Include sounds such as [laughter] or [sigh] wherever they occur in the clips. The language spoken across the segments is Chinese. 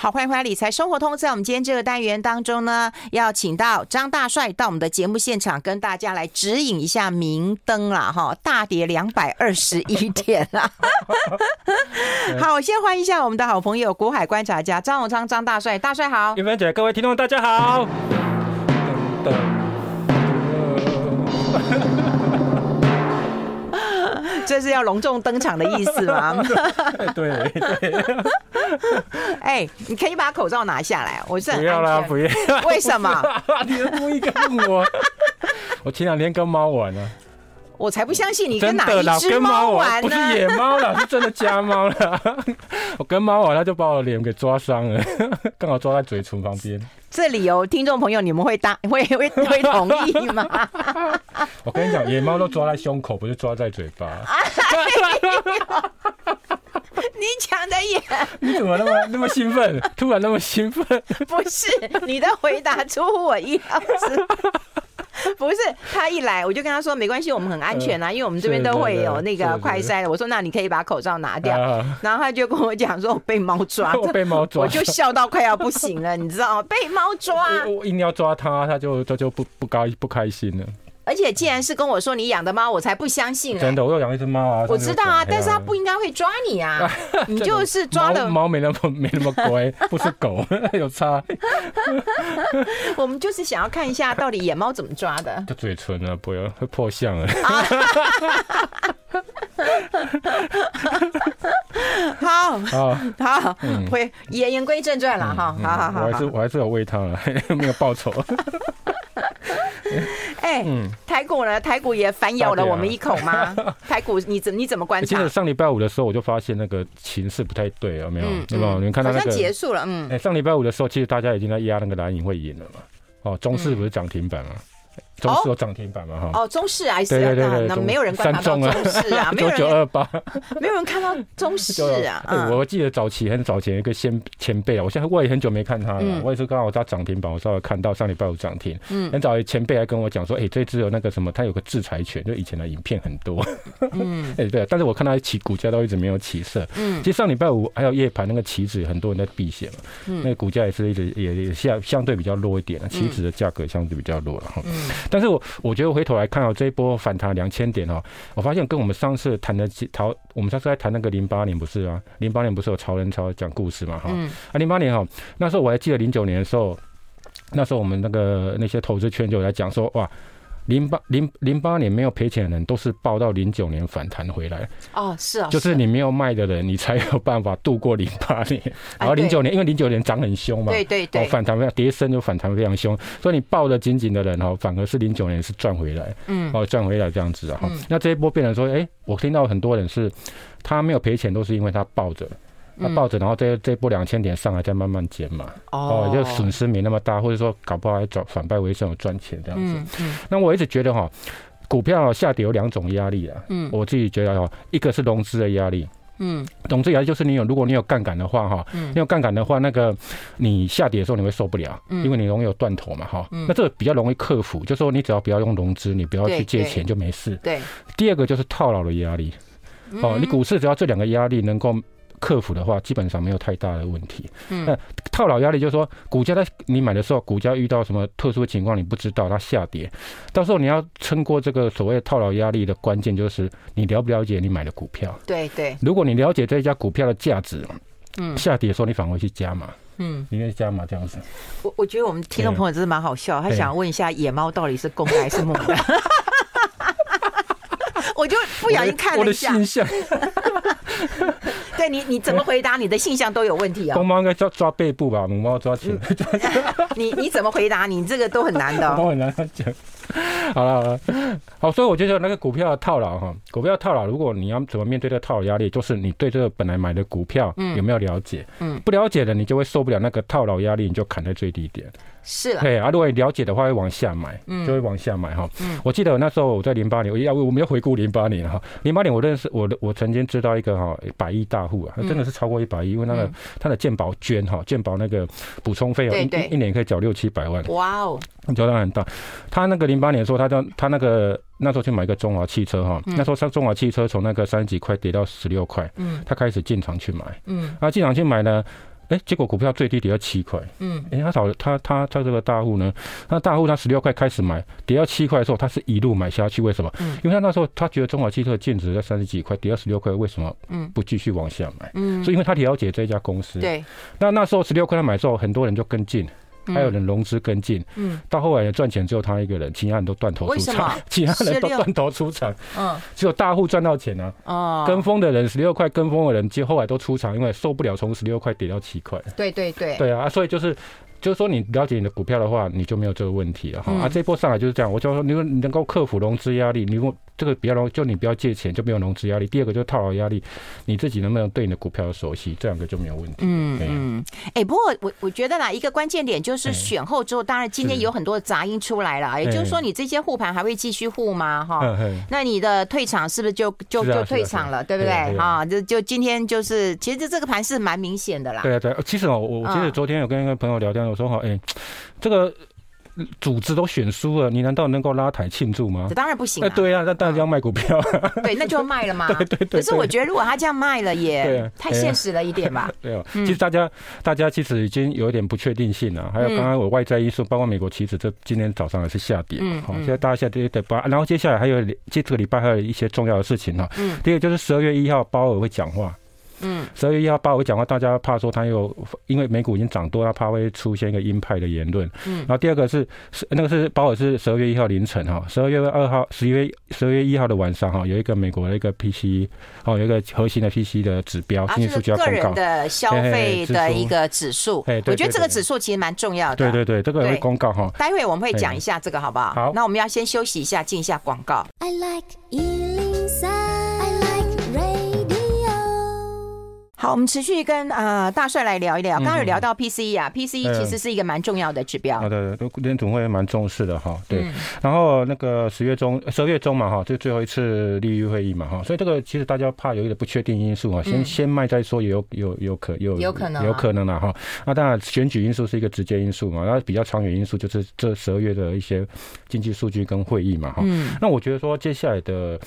好，欢迎回来，理财生活通。在我们今天这个单元当中呢，要请到张大帅到我们的节目现场，跟大家来指引一下明灯啦。哈，大跌两百二十一点啦。好，我先欢迎一下我们的好朋友股海观察家张永昌张大帅，大帅好。玉芬姐，各位听众大家好。这是要隆重登场的意思吗？对 [laughs] 对。[laughs] 哎，你可以把口罩拿下来，我是很不要啦，不要。为什么？[laughs] 你故意跟我。我前两天跟猫玩呢。我才不相信你跟哪一只猫玩呢？不是野猫了，[laughs] 是真的家猫了。[laughs] 我跟猫玩，它就把我脸给抓伤了，[laughs] 刚好抓在嘴唇旁边。这里哦，听众朋友，你们会答会会会同意吗？我跟你讲，野猫都抓在胸口，不是抓在嘴巴。你讲的也，你怎么那么那么兴奋？突然那么兴奋？不是，你的回答出乎我意料之。[laughs] 不是，他一来我就跟他说没关系，我们很安全啊，因为我们这边都会有那个快筛的。我说那你可以把口罩拿掉，然后他就跟我讲说我被猫抓，我被猫抓，[laughs] [laughs] 我就笑到快要不行了，你知道吗？被猫抓，我硬要抓他，他就他就不不高不开心了。而且既然是跟我说你养的猫，我才不相信、欸。真的，我有养一只猫啊。我知道啊，但是它不应该会抓你啊。[laughs] 你就是抓了猫，没那么 [laughs] 没那么乖，不是狗，[laughs] 有差。我们就是想要看一下，到底野猫怎么抓的。就嘴唇啊，不要会破相了。好，好，好，回言言归正传了哈。好好好，我还是我还是有喂它了，没有报仇。哎，嗯台股呢？台股也反咬了我们一口吗？[laughs] 台股你怎你怎么观察？记得上礼拜五的时候，我就发现那个情势不太对，有没有？有没有？你们看到那个结束了？嗯。哎，上礼拜五的时候，其实大家已经在压那个蓝影会赢了嘛。哦，中市不是涨停板吗？中市有涨停板嘛？哈。哦，中视还是对对对，那没有人观察到中市啊，[laughs] 没有人九二八，没有人看到中市啊。我记得早期很早前一个先前辈啊，我现在我也很久没看他了。我也是刚好在涨停板，我稍微看到上礼拜五涨停。嗯。很早前辈还跟我讲说，哎，这只有那个什么，他有个制裁权，就以前的影片很多。嗯。[laughs] 哎，对，但是我看他起股价都一直没有起色。嗯。其实上礼拜五还有夜盘那个棋子，很多人在避险嘛。嗯。那个股价也是一直也也相相对比较弱一点了，期指的价格相对比较弱了哈。嗯。但是我我觉得。回头来看哦，这一波反弹两千点哦，我发现跟我们上次谈的淘，我们上次在谈那个零八年不是啊？零八年不是有潮人潮讲故事嘛？哈，啊，零八年哈，那时候我还记得零九年的时候，那时候我们那个那些投资圈就来讲说哇。零八零零八年没有赔钱的人，都是抱到零九年反弹回来。哦，是啊，就是你没有卖的人，你才有办法度过零八年。然后零九年，因为零九年涨很凶嘛，对对对，反弹非常跌深就反弹非常凶，所以你抱得紧紧的人哦，反而是零九年是赚回来，嗯，哦赚回来这样子啊。那这一波变成说，哎，我听到很多人是，他没有赔钱，都是因为他抱着。他抱着，然后这这波两千点上来再慢慢减嘛，哦，就损失没那么大，或者说搞不好还转反败为胜有赚钱这样子。那我一直觉得哈，股票下跌有两种压力啊，嗯，我自己觉得哈，一个是融资的压力，嗯，融资压力就是你有，如果你有杠杆的话哈，你有杠杆的话，那个你下跌的时候你会受不了，因为你容易有断头嘛哈，那这个比较容易克服，就是说你只要不要用融资，你不要去借钱就没事。对。第二个就是套牢的压力，哦，你股市只要这两个压力能够。克服的话，基本上没有太大的问题。嗯，那套牢压力就是说，股价在你买的时候，股价遇到什么特殊的情况，你不知道它下跌，到时候你要撑过这个所谓套牢压力的关键，就是你了不了解你买的股票。对对。如果你了解这一家股票的价值，嗯，下跌的时候你返回去加码。嗯，你愿意加码这样子。我我觉得我们听众朋友真是蛮好笑，他想问一下野猫到底是公的还是母的？[laughs] 我就不小心看了一下。我的信 [laughs] 对你，你怎么回答？你的性向都有问题啊！公猫应该抓抓背部吧，母猫抓前。[laughs] 你你怎么回答？你这个都很难的。[laughs] 都很难讲。好了好了，好，所以我觉得那个股票套牢哈，股票套牢，如果你要怎么面对这个套牢压力，就是你对这个本来买的股票有没有了解？嗯，不了解的，你就会受不了那个套牢压力，你就砍在最低点。是啊，对啊，如果你了解的话，会往下买，嗯就会往下买哈。嗯，我记得那时候我在零八年，我要我们要回顾零八年哈，零八年我认识我我曾经知道一个哈百亿大户啊，真的是超过一百亿，因为那个他的健保捐哈，健保那个补充费用一一年可以缴六七百万。哇哦，交量很大。他那个零八年说他叫他那个那时候去买一个中华汽车哈，那时候上中华汽车从那个三十几块跌到十六块，嗯，他开始进场去买，嗯，啊进场去买呢。哎，结果股票最低跌到七块，嗯，哎，他找他他他这个大户呢，那大户他十六块开始买，跌到七块的时候，他是一路买下去，为什么？嗯，因为他那时候他觉得中华汽车的净值在三十几块，跌到十六块，为什么？嗯，不继续往下买？嗯，所以因为他了解这家公司，对，那那时候十六块他买之后，很多人就跟进。还有人融资跟进，嗯，到后来也赚钱，只有他一个人，其他人都断头出场，[laughs] 其他人都断头出场，嗯，只有大户赚到钱啊，哦，跟风的人十六块跟风的人，其实后来都出场，因为受不了从十六块跌到七块，对对对，对啊，所以就是。就是说，你了解你的股票的话，你就没有这个问题了哈。啊，这一波上来就是这样。我就说，你说你能够克服融资压力，你如果这个比较容易，就你不要借钱，就没有融资压力。第二个就是套牢压力，你自己能不能对你的股票熟悉，这两个就没有问题。嗯嗯。哎，不过我我觉得啦，一个关键点就是选后之后，当然今天有很多杂音出来了，也就是说，你这些护盘还会继续护吗？哈，那你的退场是不是就就就退场了，对不对？哈，就就今天就是，其实这个盘是蛮明显的啦。对啊对，其实哦，我我其实昨天有跟一个朋友聊天。我说好，哎，这个组织都选输了，你难道能够拉台庆祝吗？这当然不行。哎，对啊，那当然要卖股票。[laughs] 对，那就要卖了嘛？[laughs] 对对对。可是我觉得，如果他这样卖了，也 [laughs] 太现实了一点吧。对啊，其实大家大家其实已经有一点不确定性了。还有刚刚我外在因素，包括美国期指，这今天早上还是下跌。好，现在大家下跌得把，然后接下来还有这个礼拜还有一些重要的事情哈。嗯。第一个就是十二月一号鲍尔会讲话。嗯，十二月一号鲍尔讲话，大家怕说他又因为美股已经涨多，他怕会出现一个鹰派的言论。嗯，然后第二个是是那个是鲍尔是十二月一号凌晨哈，十二月二号十一月十二月一号的晚上哈，有一个美国的一个 PCE 哦，有一个核心的 PCE 的指标经济数据要公告，个人的消费的一个指数。哎，我觉得这个指数其实蛮重要的。对对对，这个会公告哈。待会我们会讲一下这个好不好？好，那我们要先休息一下，进一下广告。I like 好，我们持续跟呃大帅来聊一聊。刚刚有聊到 PCE 啊，PCE 其实是一个蛮重要的指标。好的，联总会蛮重视的哈。对，然后那个十月中、十二月中嘛哈，这最后一次利率会议嘛哈，所以这个其实大家怕有一点不确定因素啊，先先卖再说，也有有有可有有可能有可能了哈。那当然选举因素是一个直接因素嘛，然后比较长远因素就是这十二月的一些经济数据跟会议嘛哈。那我觉得说接下来的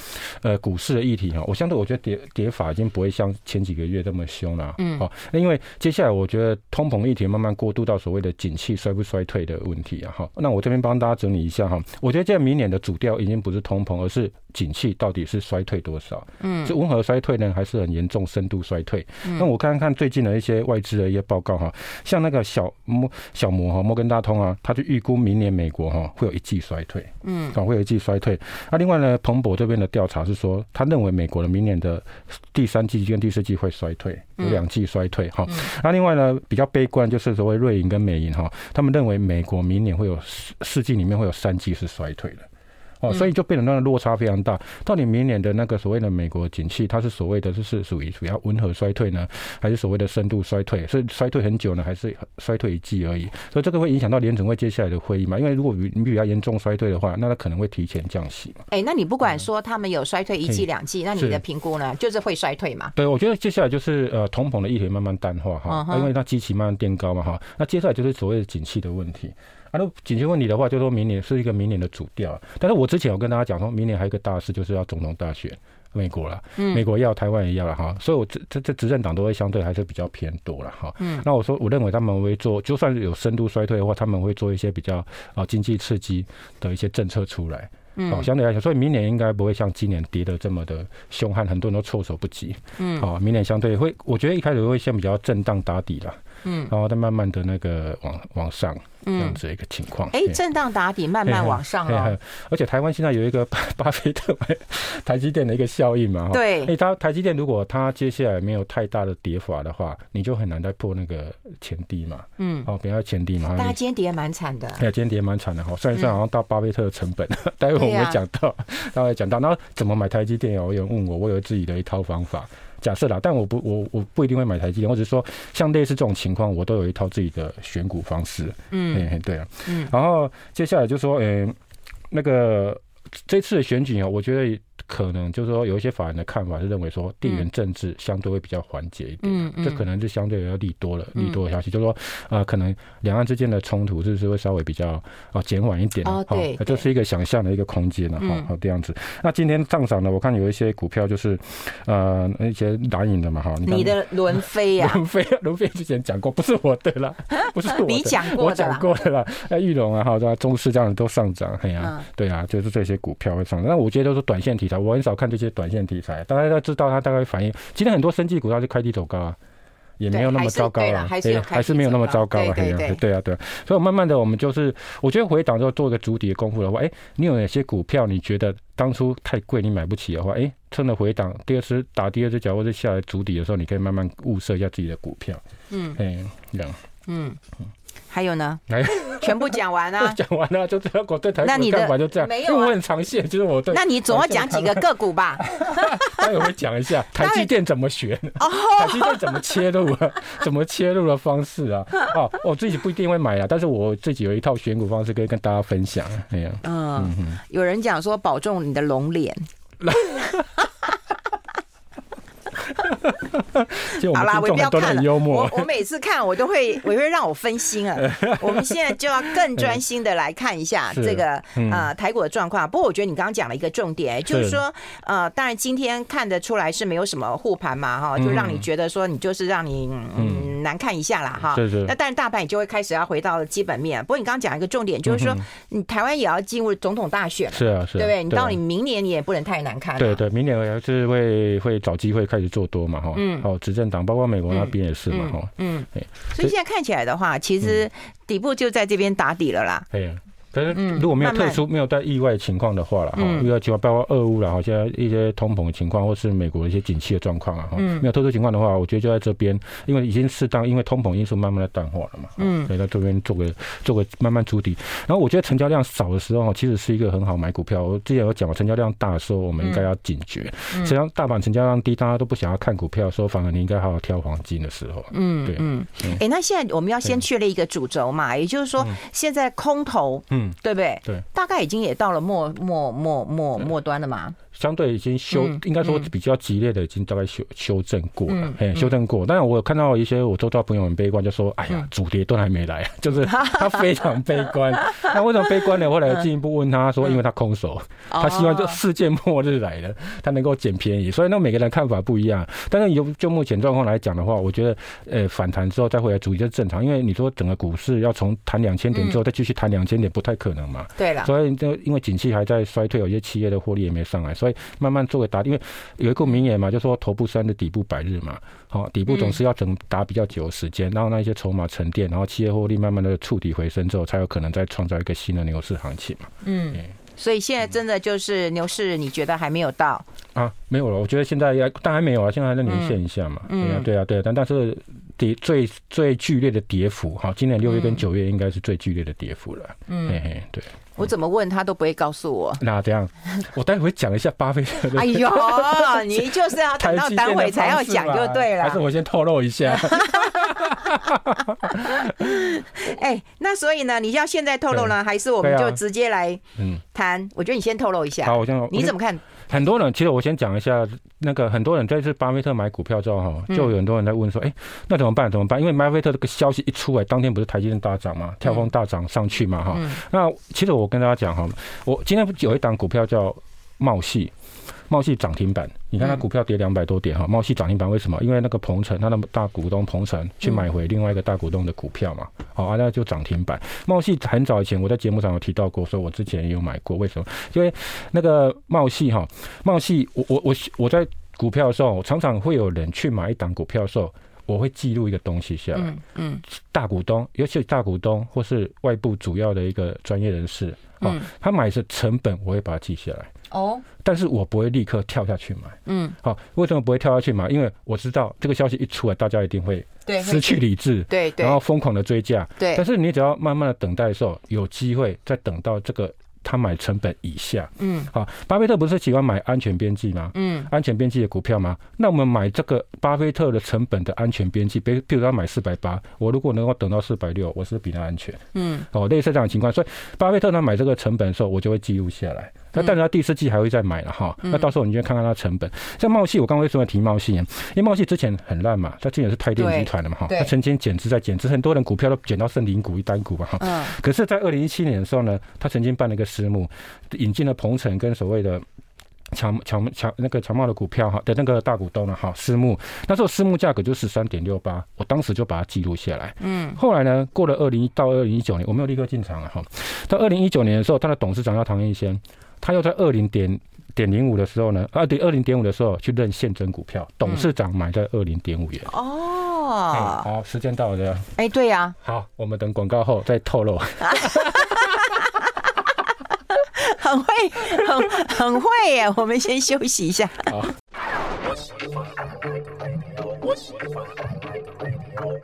呃股市的议题哈，我相对我觉得跌跌法已经不会像前几个月这么。凶了，嗯，好，那因为接下来我觉得通膨议题慢慢过渡到所谓的景气衰不衰退的问题啊，哈，那我这边帮大家整理一下哈，我觉得在明年的主调已经不是通膨，而是景气到底是衰退多少，嗯，是温和衰退呢，还是很严重深度衰退？那我看看最近的一些外资的一些报告哈，像那个小摩小摩哈摩根大通啊，他就预估明年美国哈会有一季衰退，嗯，啊会有一季衰退。那另外呢，彭博这边的调查是说，他认为美国的明年的第三季跟第四季会衰退。有两季衰退哈，那另外呢，比较悲观就是所谓瑞银跟美银哈，他们认为美国明年会有四四季里面会有三季是衰退的。哦，所以就变得那个落差非常大。到底明年的那个所谓的美国景气，它是所谓的就是属于主要温和衰退呢，还是所谓的深度衰退？是衰退很久呢，还是衰退一季而已？所以这个会影响到联准会接下来的会议嘛？因为如果你比较严重衰退的话，那它可能会提前降息嘛。哎，那你不管说他们有衰退一季两季，那你的评估呢？就是会衰退嘛？对，我觉得接下来就是呃通膨的议题慢慢淡化哈，因为它基期慢慢垫高嘛哈。那接下来就是所谓的景气的问题。啊，那紧急问题的话，就说明年是一个明年的主调。但是我之前有跟大家讲说，明年还有一个大事，就是要总统大选，美国了，美国要，台湾也要了哈。所以，我这这这执政党都会相对还是比较偏多了哈。嗯。那我说，我认为他们会做，就算是有深度衰退的话，他们会做一些比较啊经济刺激的一些政策出来。嗯。好，相对来讲，所以明年应该不会像今年跌的这么的凶悍，很多人都措手不及。嗯。好，明年相对会，我觉得一开始会先比较震荡打底了。嗯。然后再慢慢的那个往往上。这样子一个情况，哎，震荡打底，慢慢往上了。而且台湾现在有一个 [laughs] 巴巴菲特买台积电的一个效应嘛，对。哎，它台积电如果它接下来没有太大的跌法的话，你就很难再破那个前低嘛。嗯，哦，不要前低嘛。大家今天跌蛮惨的。哎，今天跌蛮惨的哈，算一算好像到巴菲特的成本。[laughs] 待会我们会讲到，待会讲到，然后怎么买台积电？有人问我，我有自己的一套方法。假设啦，但我不，我我不一定会买台积电，我只是说，像类似这种情况，我都有一套自己的选股方式。嗯，哎，对啊，嗯，然后接下来就说，诶，那个这次的选举啊，我觉得可能就是说有一些法人的看法是认为说地缘政治相对会比较缓解一点，这可能是相对要利多了，利多的消息，就是说呃，可能两岸之间的冲突是不是会稍微比较啊减缓一点？哦，对，这是一个想象的一个空间了，哈，好这样子。那今天上涨呢，我看有一些股票就是呃一些蓝影的嘛，哈，你的伦飞呀，[laughs] 伦飞，[laughs] 伦飞之前讲过，不是我的啦，[laughs] 不是我的，你讲过我讲过的啦，那玉龙啊，哈，这中视这样子都上涨，哎呀，对啊，就是这些股票会上涨。那我觉得都是短线题材，我很少看这些短线题材。大家都知道它大概反应，今天很多生技股它是开低走高啊，也没有那么糟糕啊，还是还是没有那么糟糕啊，对啊，对啊，对。所以慢慢的我们就是，我觉得回档之后做一个主底的功夫的话，哎，你有哪些股票你觉得当初太贵你买不起的话，哎，趁着回档第二次打第二只脚或者下来主底的时候，你可以慢慢物色一下自己的股票。嗯，哎，这样，嗯。还有呢？全部讲完啊？[laughs] 讲完了，就这样。我对台股看法就这样。没有，因为我很长线，就是我对。那你总要讲几个个股吧？[laughs] 待会会讲一下 [laughs] 台积电怎么选，台积电怎么切入啊？怎么切入的方式啊？哦，我自己不一定会买啊，但是我自己有一套选股方式可以跟大家分享。哎呀，嗯，有人讲说保重你的龙脸。[laughs] 好啦，我不要看了。我我每次看我都会，我会让我分心啊。[laughs] 我们现在就要更专心的来看一下这个呃台股的状况。不过我觉得你刚刚讲了一个重点，就是说呃，当然今天看得出来是没有什么护盘嘛哈，就让你觉得说你就是让你嗯难看一下啦哈。那但是大盘你就会开始要回到基本面。不过你刚刚讲一个重点，就是说你台湾也要进入总统大选，是啊是，对不对？你到你明年你也不能太难看。对对，明年也是会会找机会开始做多嘛哈。嗯，哦，执政党包括美国那边也是嘛哈。嗯，所以现在看起来的话，其实底部就在这边打底了啦。对。但是如果没有特殊、没有带意外情况的话了哈，意外情况包括俄乌了哈，现在一些通膨的情况，或是美国的一些景气的状况啊哈，没有特殊情况的话，我觉得就在这边，因为已经适当，因为通膨因素慢慢的淡化了嘛，嗯，所以在这边做个做个慢慢筑底。然后我觉得成交量少的时候，其实是一个很好买股票。我之前有讲过，成交量大的时候，我们应该要警觉。实际上，大盘成交量低，大家都不想要看股票的时候，反而你应该好好挑黄金的时候。嗯，对，嗯，哎，那现在我们要先确立一个主轴嘛，也就是说，现在空头，嗯，对不对？对。大概已经也到了末末末末末端了嘛。相对已经修，应该说比较激烈的，已经大概修修正过了，哎，修正过。当然，我有看到一些我周遭朋友很悲观，就说：“哎呀，主跌都还没来，[laughs] 就是 [laughs] 他非常悲观。[laughs] ”那为什么悲观呢？后来进一步问他说：“因为他空手，他希望这世界末日来了，他能够捡便宜。”所以那每个人看法不一样。但是就就目前状况来讲的话，我觉得呃反弹之后再回来主跌是正常，因为你说整个股市要从弹两千点之后再继续弹两千点，不太可能嘛。对了，所以就因为景气还在衰退，有些企业的获利也没上来，所以慢慢做个打，因为有一个名言嘛，就说头部山的底部百日嘛，好，底部总是要等打比较久的时间，然后那一些筹码沉淀，然后企业获利慢慢的触底回升之后，才有可能再创造一个新的牛市行情嘛。嗯，所以现在真的就是牛市，你觉得还没有到啊？没有了，我觉得现在也当然没有啊，现在还在连线一下嘛。对啊，对啊，对啊，但但是跌最最剧烈的跌幅，哈，今年六月跟九月应该是最剧烈的跌幅了。嗯，嘿嘿，对。我怎么问他都不会告诉我。那这样，[laughs] 我待会讲一下巴菲特的。哎呦，[laughs] 你就是要等到待会才要讲就对了。还是我先透露一下？[laughs] 哎，那所以呢，你要现在透露呢，还是我们就直接来谈？我觉得你先透露一下。好，我先。你怎么看？很多人其实我先讲一下，那个很多人这次巴菲特买股票之后哈，就有很多人在问说，哎，那怎么办？怎么办？因为巴菲特这个消息一出来，当天不是台积电大涨嘛，跳空大涨上去嘛哈。那其实我跟大家讲哈，我今天有一档股票叫茂矽。茂系涨停板，你看它股票跌两百多点哈，茂系涨停板为什么？因为那个鹏程，它的大股东鹏程去买回另外一个大股东的股票嘛，好啊，那就涨停板。茂系很早以前我在节目上有提到过，说我之前也有买过。为什么？因为那个茂系哈，茂系，我我我我在股票的时候，常常会有人去买一档股票的时候，我会记录一个东西下来。嗯，大股东，尤其是大股东或是外部主要的一个专业人士，啊，他买的成本，我会把它记下来。哦，但是我不会立刻跳下去买。嗯，好，为什么不会跳下去买？因为我知道这个消息一出来，大家一定会失去理智，对，对，然后疯狂的追价。对，但是你只要慢慢的等待的时候，有机会再等到这个他买成本以下。嗯，好，巴菲特不是喜欢买安全边际吗？嗯，安全边际的股票吗？那我们买这个巴菲特的成本的安全边际，比比如他买四百八，我如果能够等到四百六，我是比他安全。嗯，哦，类似这样的情况，所以巴菲特他买这个成本的时候，我就会记录下来。那但是它第四季还会再买了哈。那到时候你就看看它成本。像茂系，我刚刚为什么提茂矽？因为茂系之前很烂嘛，它之前是台电集团的嘛哈，它曾经减资在减资，很多人股票都减到剩零股一单股嘛哈。嗯。可是，在二零一七年的时候呢，它曾经办了一个私募，引进了鹏程跟所谓的。强强强那个强茂的股票哈的那个大股东呢哈私募，那时候私募价格就十三点六八，我当时就把它记录下来。嗯，后来呢，过了二零到二零一九年，我没有立刻进场了哈。到二零一九年的时候，他的董事长叫唐彦先，他又在二零点点零五的时候呢，啊对，二零点五的时候去认现增股票，董事长买在二零点五元。哦，好，时间到了。哎，对呀。好，我们等广告后再透露。[laughs] [laughs] 很会，很很会耶！我们先休息一下。好。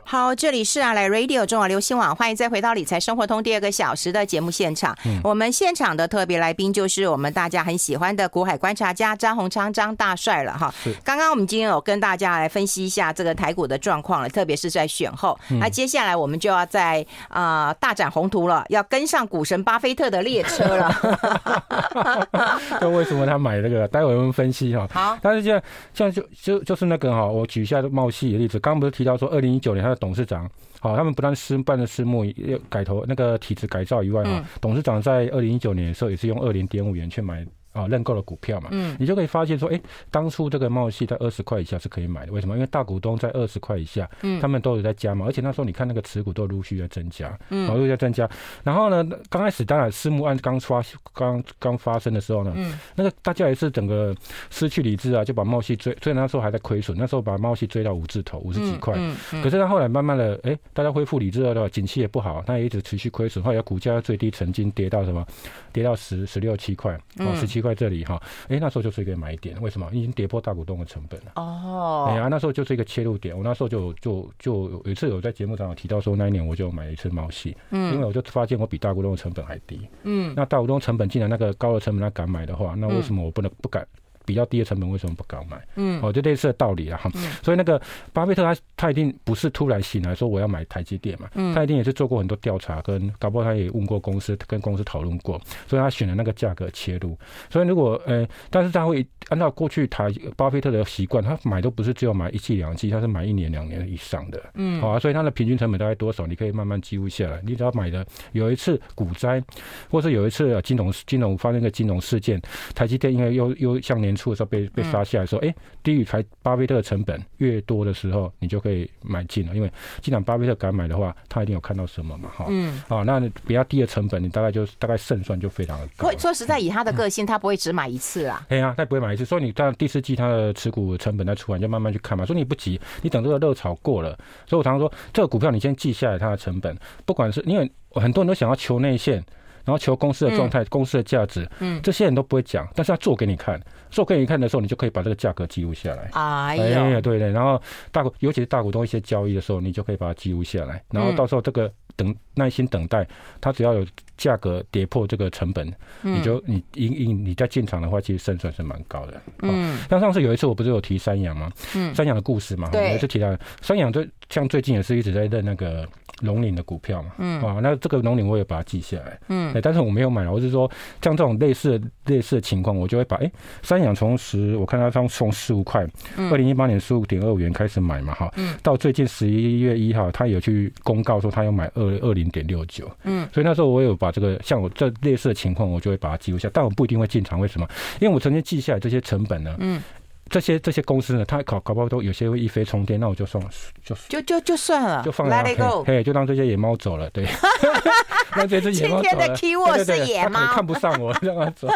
好，这里是啊，来 Radio 中网流行网，欢迎再回到理财生活通第二个小时的节目现场。嗯、我们现场的特别来宾就是我们大家很喜欢的股海观察家张宏昌张大帅了哈。是刚刚我们今天有跟大家来分析一下这个台股的状况了，特别是在选后。嗯、那接下来我们就要在啊、呃、大展宏图了，要跟上股神巴菲特的列车了。[laughs] 那为什么他买那个？待会我们分析哈。好。但是就就就是那个哈，我举一下茂矽的例子。刚刚不是提到说二零一九年他的。董事长，好，他们不但私办的私募要改投那个体制改造以外嘛，董事长在二零一九年的时候也是用二零点五元去买。啊，认购了股票嘛，嗯，你就可以发现说，哎，当初这个茂系在二十块以下是可以买的，为什么？因为大股东在二十块以下，嗯，他们都有在加嘛，而且那时候你看那个持股都陆续在增加，嗯，陆续在增加。然后呢，刚开始当然私募案刚发刚刚发生的时候呢，嗯，那个大家也是整个失去理智啊，就把茂系追，虽然那时候还在亏损，那时候把茂系追到五字头，五十几块，嗯，可是他后来慢慢的，哎，大家恢复理智了的话，景气也不好，他也一直持续亏损，后来股价最低曾经跌到什么？跌到十十六七块，哦，十七块这里哈。哎、欸，那时候就是一个买点，为什么？已经跌破大股东的成本了。哦，哎呀，那时候就是一个切入点。我那时候就就就有一次有在节目上有提到说，那一年我就买了一次毛细，嗯，因为我就发现我比大股东的成本还低，嗯，那大股东成本既然那个高的成本他敢买的话，那为什么我不能不敢？比较低的成本为什么不敢买？嗯，哦，就类似的道理啊哈。嗯、所以那个巴菲特他他一定不是突然醒来说我要买台积电嘛，嗯，他一定也是做过很多调查，跟搞不好他也问过公司，跟公司讨论过，所以他选了那个价格切入。所以如果呃、欸，但是他会按照过去台巴菲特的习惯，他买都不是只有买一季两季，他是买一年两年以上的，嗯，好啊，所以他的平均成本大概多少？你可以慢慢记录下来。你只要买的有一次股灾，或是有一次金融金融发生一个金融事件，台积电因为又又像年。出的时候被被杀下来说，哎，低于才巴菲特的成本越多的时候，你就可以买进了。因为既然巴菲特敢买的话，他一定有看到什么嘛，哈。嗯。啊，那比较低的成本，你大概就大概胜算就非常的高。说实在，以他的个性，他不会只买一次啊。对啊，他不会买一次。所以你到第四季他的持股成本再出来，你就慢慢去看嘛。所以你不急，你等这个热潮过了。所以我常常说，这个股票你先记下来它的成本，不管是因为很多人都想要求内线。然后求公司的状态、嗯、公司的价值，嗯，这些人都不会讲，但是他做给你看，做给你看的时候，你就可以把这个价格记录下来。哎呀呦，对对，然后大股，尤其是大股东一些交易的时候，你就可以把它记录下来。然后到时候这个等耐心等待，它只要有价格跌破这个成本，嗯、你就你你你你在进场的话，其实胜算是蛮高的。嗯，像上次有一次我不是有提三阳吗？嗯，三阳的故事嘛，对，有一次提到三阳最像最近也是一直在认那个。龙岭的股票嘛，嗯，啊，那这个龙岭我也把它记下来，嗯，但是我没有买，我是说像这种类似类似的情况，我就会把，哎、欸，三养从十，我看它从从十五块，二零一八年十五点二五元开始买嘛，哈，嗯，到最近十一月一号，他有去公告说他要买二二零点六九，嗯，所以那时候我有把这个像我这类似的情况，我就会把它记录下，但我不一定会进场，为什么？因为我曾经记下来这些成本呢，嗯。这些这些公司呢，它搞搞不好都有些会一飞冲天，那我就算就就就就算了，就放 Let it go，嘿，就让这些野猫走了，对。[laughs] [laughs] 那这只野猫今天的 keyword 是野猫，看不上我，让它走。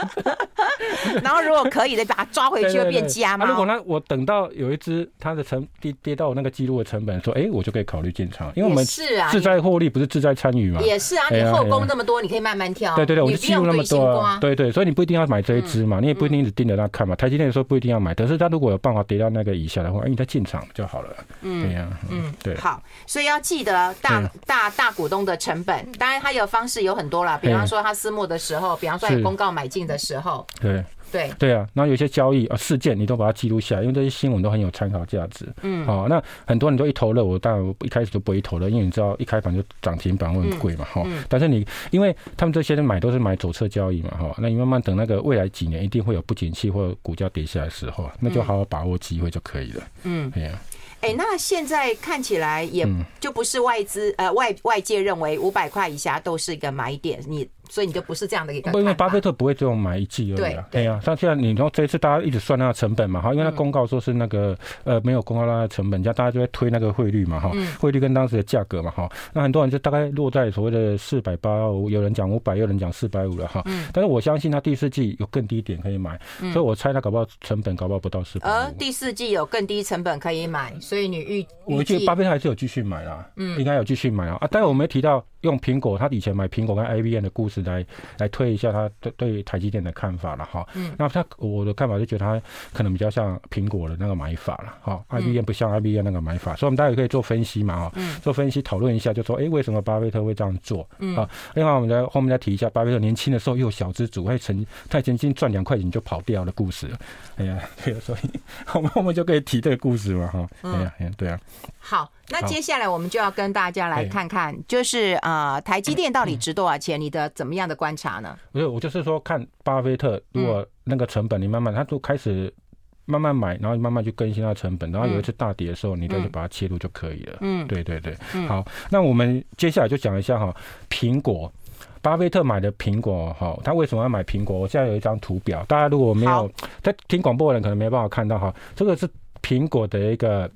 [laughs] 然后如果可以的，把它抓回去，就变家猫。如果那，我等到有一只它的成跌跌到我那个记录的成本，说，哎，我就可以考虑进场，因为我们是啊，志在获利，不是志在参与嘛。也是啊，你后宫那么多，你可以慢慢挑。对对对，我就记录那么多，对对，所以你不一定要买这一只嘛，你也不一定一直盯着它看嘛。台积电说不一定要买，但是它如果有办法跌到那个以下的话，哎，你再进场就好了。嗯，对呀，嗯，对。好，所以要记得大大大股东的成本，当然它有方式有很多啦，比方说他私募的时候，比方说你公告买进的时候，对。对对啊，然后有些交易啊事件你都把它记录下来，因为这些新闻都很有参考价值。嗯，好，那很多人都一头热，我当然一开始就不会一头热，因为你知道一开盘就涨停板会很贵嘛，哈、嗯。但是你因为他们这些人买都是买左侧交易嘛，哈，那你慢慢等那个未来几年一定会有不景气或者股价跌下来的时候，那就好好把握机会就可以了。嗯，对呀。哎、欸，那现在看起来也就不是外资呃外外界认为五百块以下都是一个买点，你。所以你就不是这样的一个，不，因为巴菲特不会只有买一季而已啊。对呀，像现在你说这一次大家一直算那个成本嘛，哈，因为他公告说是那个呃没有公告那个成本，这样大家就会推那个汇率嘛，哈，汇率跟当时的价格嘛，哈，那很多人就大概落在所谓的四百八，有人讲五百，有人讲四百五了哈。嗯但是我相信他第四季有更低点可以买，所以我猜他搞不好成本搞不好不到四百。而第四季有更低成本可以买，所以你预我觉得巴菲特还是有继续买啦，嗯，应该有继续买啊。啊，但是我没提到用苹果，他以前买苹果跟 IBM 的故事来来推。一下他对对台积电的看法了哈，嗯，那他我的看法就觉得他可能比较像苹果的那个买法了哈，IBM 不像 IBM 那个买法，所以我们大家也可以做分析嘛哈，做分析讨论一下，就说哎，为什么巴菲特会这样做？嗯，啊，另外我们来后面再提一下巴菲特年轻的时候又有小资主，还曾他曾经赚两块钱就跑掉的故事，哎呀，对，[laughs] 所以我们后面就可以提这个故事嘛哈，哎呀，对啊。好，那接下来我们就要跟大家来看看，就是啊，台积电到底值多少钱？你的怎么样的观察呢？不是，我就是说，看巴菲特，如果那个成本你慢慢，他就开始慢慢买，然后慢慢去更新它的成本，然后有一次大跌的时候，你再去把它切入就可以了。嗯，对对对。好，那我们接下来就讲一下哈，苹果，巴菲特买的苹果哈，他为什么要买苹果？我现在有一张图表，大家如果没有在听广播的人可能没办法看到哈，这个是苹果的一个。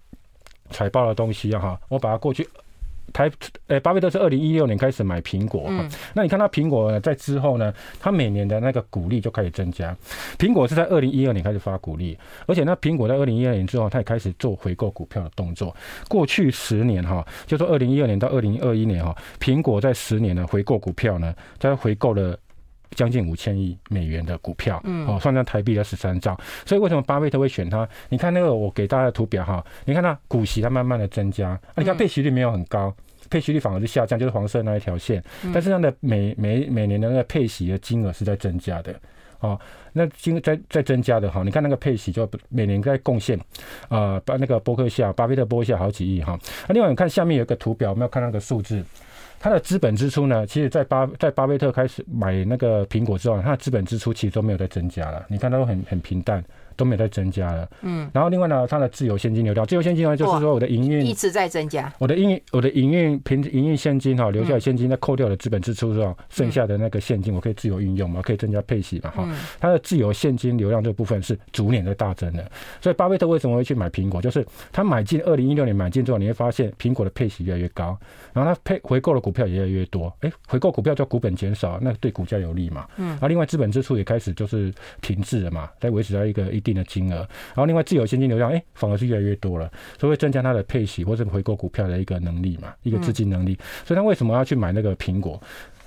财报的东西啊哈，我把它过去台，呃，巴菲特是二零一六年开始买苹果哈，那你看他苹果在之后呢，他每年的那个股利就开始增加。苹果是在二零一二年开始发股利，而且那苹果在二零一二年之后，他也开始做回购股票的动作。过去十年哈，就说二零一二年到二零二一年哈，苹果在十年的回购股票呢，在回购了。将近五千亿美元的股票，嗯哦，算上台币要十三兆。所以为什么巴菲特会选它？你看那个我给大家的图表哈，你看它股息它慢慢的增加，啊，你看配息率没有很高，配息率反而是下降，就是黄色那一条线。但是它的每每每年的那个配息的金额是在增加的，哦，那金在在增加的哈。你看那个配息就每年在贡献，啊，把那个伯克夏巴菲特波克夏好几亿哈。那另外你看下面有一个图表，我们要看那个数字。它的资本支出呢，其实，在巴在巴菲特开始买那个苹果之后，它的资本支出其实都没有在增加了。你看，它都很很平淡。都没再增加了，嗯，然后另外呢，它的自由现金流量，自由现金流就是说我的营运一直在增加，我的营我的营运平营运现金哈，留下的现金再扣掉的资本支出之后，剩下的那个现金我可以自由运用嘛，可以增加配息嘛，哈，它的自由现金流量这部分是逐年在大增的，所以巴菲特为什么会去买苹果？就是他买进二零一六年买进之后，你会发现苹果的配息越来越高，然后他配回购的股票也越来越多，哎，回购股票叫股本减少，那对股价有利嘛，嗯，啊，另外资本支出也开始就是停滞了嘛，在维持在一个一定的金额。然后，另外自有现金流量，哎，反而是越来越多了，所以会增加它的配息或者回购股票的一个能力嘛，一个资金能力。所以他为什么要去买那个苹果？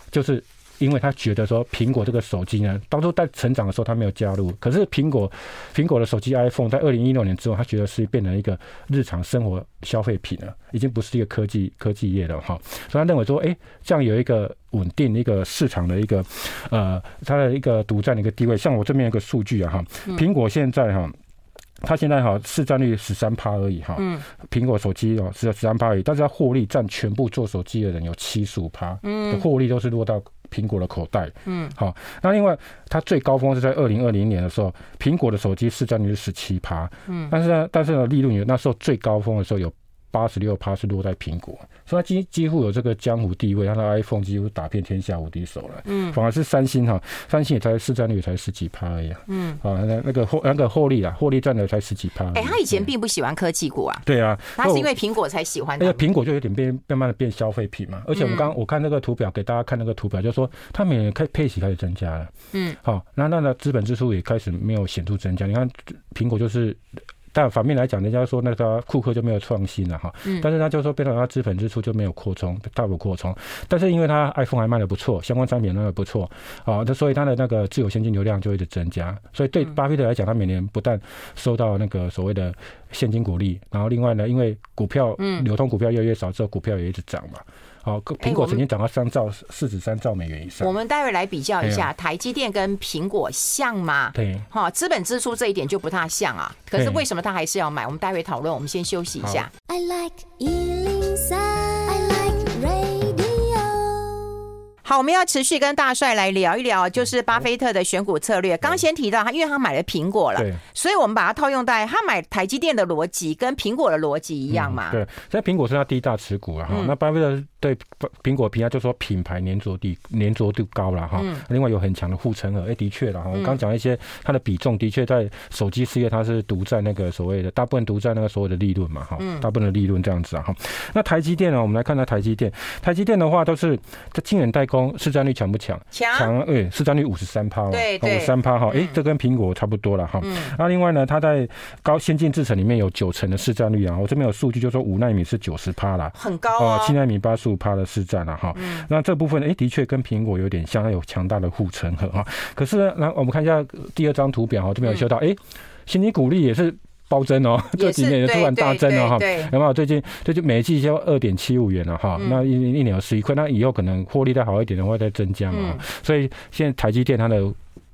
就是因为他觉得说，苹果这个手机呢，当初在成长的时候他没有加入，可是苹果苹果的手机 iPhone 在二零一六年之后，他觉得是变成一个日常生活消费品了，已经不是一个科技科技业了哈。所以他认为说，哎，这样有一个稳定一个市场的一个呃，它的一个独占的一个地位。像我这边有个数据啊哈，苹果现在哈。它现在哈市占率十三趴而已哈，嗯，苹果手机哦是十三趴而已，但是它获利占全部做手机的人有七十五趴，嗯，获利都是落到苹果的口袋，嗯，好，那另外它最高峰是在二零二零年的时候，苹果的手机市占率是十七趴，嗯，但是呢，但是呢利润有那时候最高峰的时候有。八十六趴是落在苹果，所以它几几乎有这个江湖地位，它的 iPhone 几乎打遍天下无敌手了。嗯，反而是三星哈，三星也才市占率才十几趴而已。嗯，啊，那那个获那个获利啊，获利占的才十几趴。哎、欸，他以前并不喜欢科技股啊。对啊，他是因为苹果才喜欢。那个苹果就有点变，慢慢的变消费品嘛。而且我们刚刚我看那个图表，给大家看那个图表，就是说它每年开配息开始增加了。嗯，好，那那的资本支出也开始没有显著增加。你看苹果就是。但反面来讲，人家说那个库克就没有创新了哈，但是他就说变成他资本支出就没有扩充，大幅扩充。但是因为他 iPhone 还卖的不错，相关产品卖的不错，啊，那所以他的那个自有现金流量就一直增加。所以对巴菲特来讲，他每年不但收到那个所谓的现金股利，然后另外呢，因为股票流通股票越来越少之后，股票也一直涨嘛。好，苹果曾经涨到三兆市值三兆美元以上。我们待会来比较一下，台积电跟苹果像吗？对，好，资本支出这一点就不太像啊。可是为什么他还是要买？我们待会讨论。我们先休息一下。I like 好，我们要持续跟大帅来聊一聊，就是巴菲特的选股策略。刚先提到他，因为他买了苹果了，对，所以我们把它套用在他买台积电的逻辑跟苹果的逻辑一样嘛。对，现在苹果是他第一大持股啊。哈。那巴菲特对苹果评价就说品牌粘着地粘着度高了哈。另外有很强的护城河，哎，的确了哈。我刚讲一些它的比重，的确在手机事业它是独占那个所谓的大部分独占那个所有的利润嘛哈。大部分的利润这样子啊哈。那台积电呢？我们来看它台积电，台积电的话都是在晶圆代工。市占率强不强？强强，对，市占率五十三趴，对对，五十三趴哈，哎，这跟苹果差不多了哈。那另外呢，它在高先进制程里面有九成的市占率啊，我这边有数据，就说五纳米是九十趴啦，很高啊。七纳米八十五趴的市占了哈。那这部分哎，的确跟苹果有点像，它有强大的护城河哈。可是呢，那我们看一下第二张图表哈，这边有修到，哎，新兴股利也是。暴增哦，这几年也突然大增了哈，有没有？最近最近每一季就二点七五元了哈，嗯、那一一年有十一块，那以后可能获利再好一点的话再增加嘛。嗯、所以现在台积电它的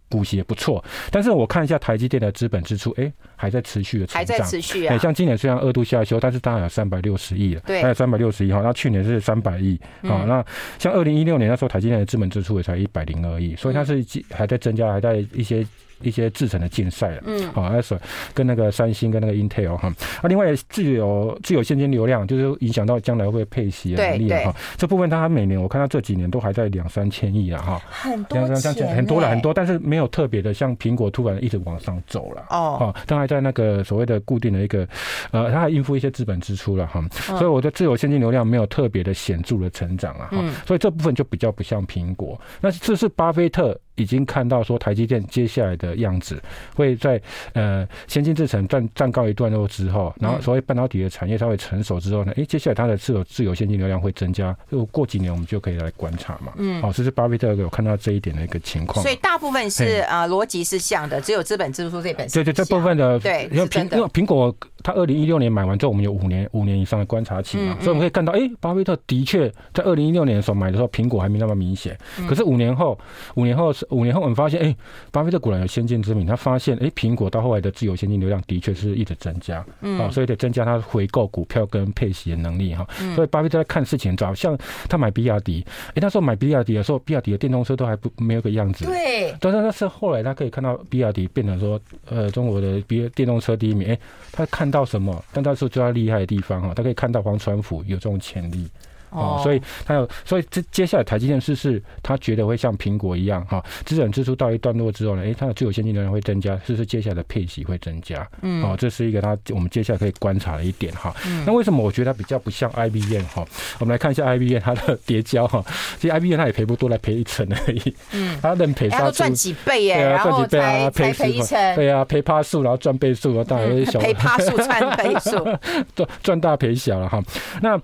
股息也不错，但是我看一下台积电的资本支出，哎，还在持续的成长，还在持续啊。像今年虽然二度下修，但是当然有三百六十亿了，对，还有三百六十亿哈。那去年是三百亿啊，那像二零一六年那时候台积电的资本支出也才一百零二亿，所以它是还在增加，还在一些。一些制程的竞赛了，嗯，好，那是跟那个三星跟那个 Intel 哈，啊，另外自有自有现金流量，就是影响到将来会配息的能力哈。这部分它每年我看到这几年都还在两三千亿啊哈，很多钱，很多了很多，但是没有特别的像苹果突然一直往上走了哦，啊，它还在那个所谓的固定的一个呃，它还应付一些资本支出了哈，所以我的自有现金流量没有特别的显著的成长啊哈，所以这部分就比较不像苹果，那这是巴菲特。已经看到说台积电接下来的样子，会在呃先进制程暂暂告一段落之后，然后所谓半导体的产业稍微成熟之后呢，诶，接下来它的自有自有现金流量会增加，就过几年我们就可以来观察嘛。嗯，好，这是巴菲特有看到这一点的一个情况。所以大部分是啊逻辑是像的，只有资本支出这本对对，这部分的对，因为苹因为苹果它二零一六年买完之后，我们有五年五年以上的观察期嘛，所以我们可以看到，哎，巴菲特的确在二零一六年的时候买的时候，苹果还没那么明显，可是五年后五年后是五年后我们发现。哎，巴菲特果然有先见之明，他发现，哎，苹果到后来的自由现金流量的确是一直增加，嗯，啊，所以得增加他回购股票跟配息的能力哈。所以巴菲特在看事情早，像他买比亚迪，哎，那时候买比亚迪的时候，比亚迪的电动车都还不没有个样子，对。但是那是后来他可以看到比亚迪变成说，呃，中国的比电动车第一名，哎，他看到什么？但他是最厉害的地方哈，他可以看到黄传福有这种潜力。哦，所以他有，所以这接下来台积电是是，他觉得会像苹果一样哈，资本支出到一段落之后呢，哎，它的最有现金流量会增加，是不是接下来的配息会增加？嗯，哦，这是一个他我们接下来可以观察的一点哈。嗯，那为什么我觉得它比较不像 IBM 哈？我们来看一下 IBM 它的 [laughs] 叠交哈，其实 IBM 它也赔不多，来赔一成而已。嗯，它能赔杀赚几倍耶？对啊，赚几倍啊？赔赔一成？对啊，赔趴数，然后赚倍数，当然小。赔趴数赚倍数，[laughs] 赚赚大赔小了哈。那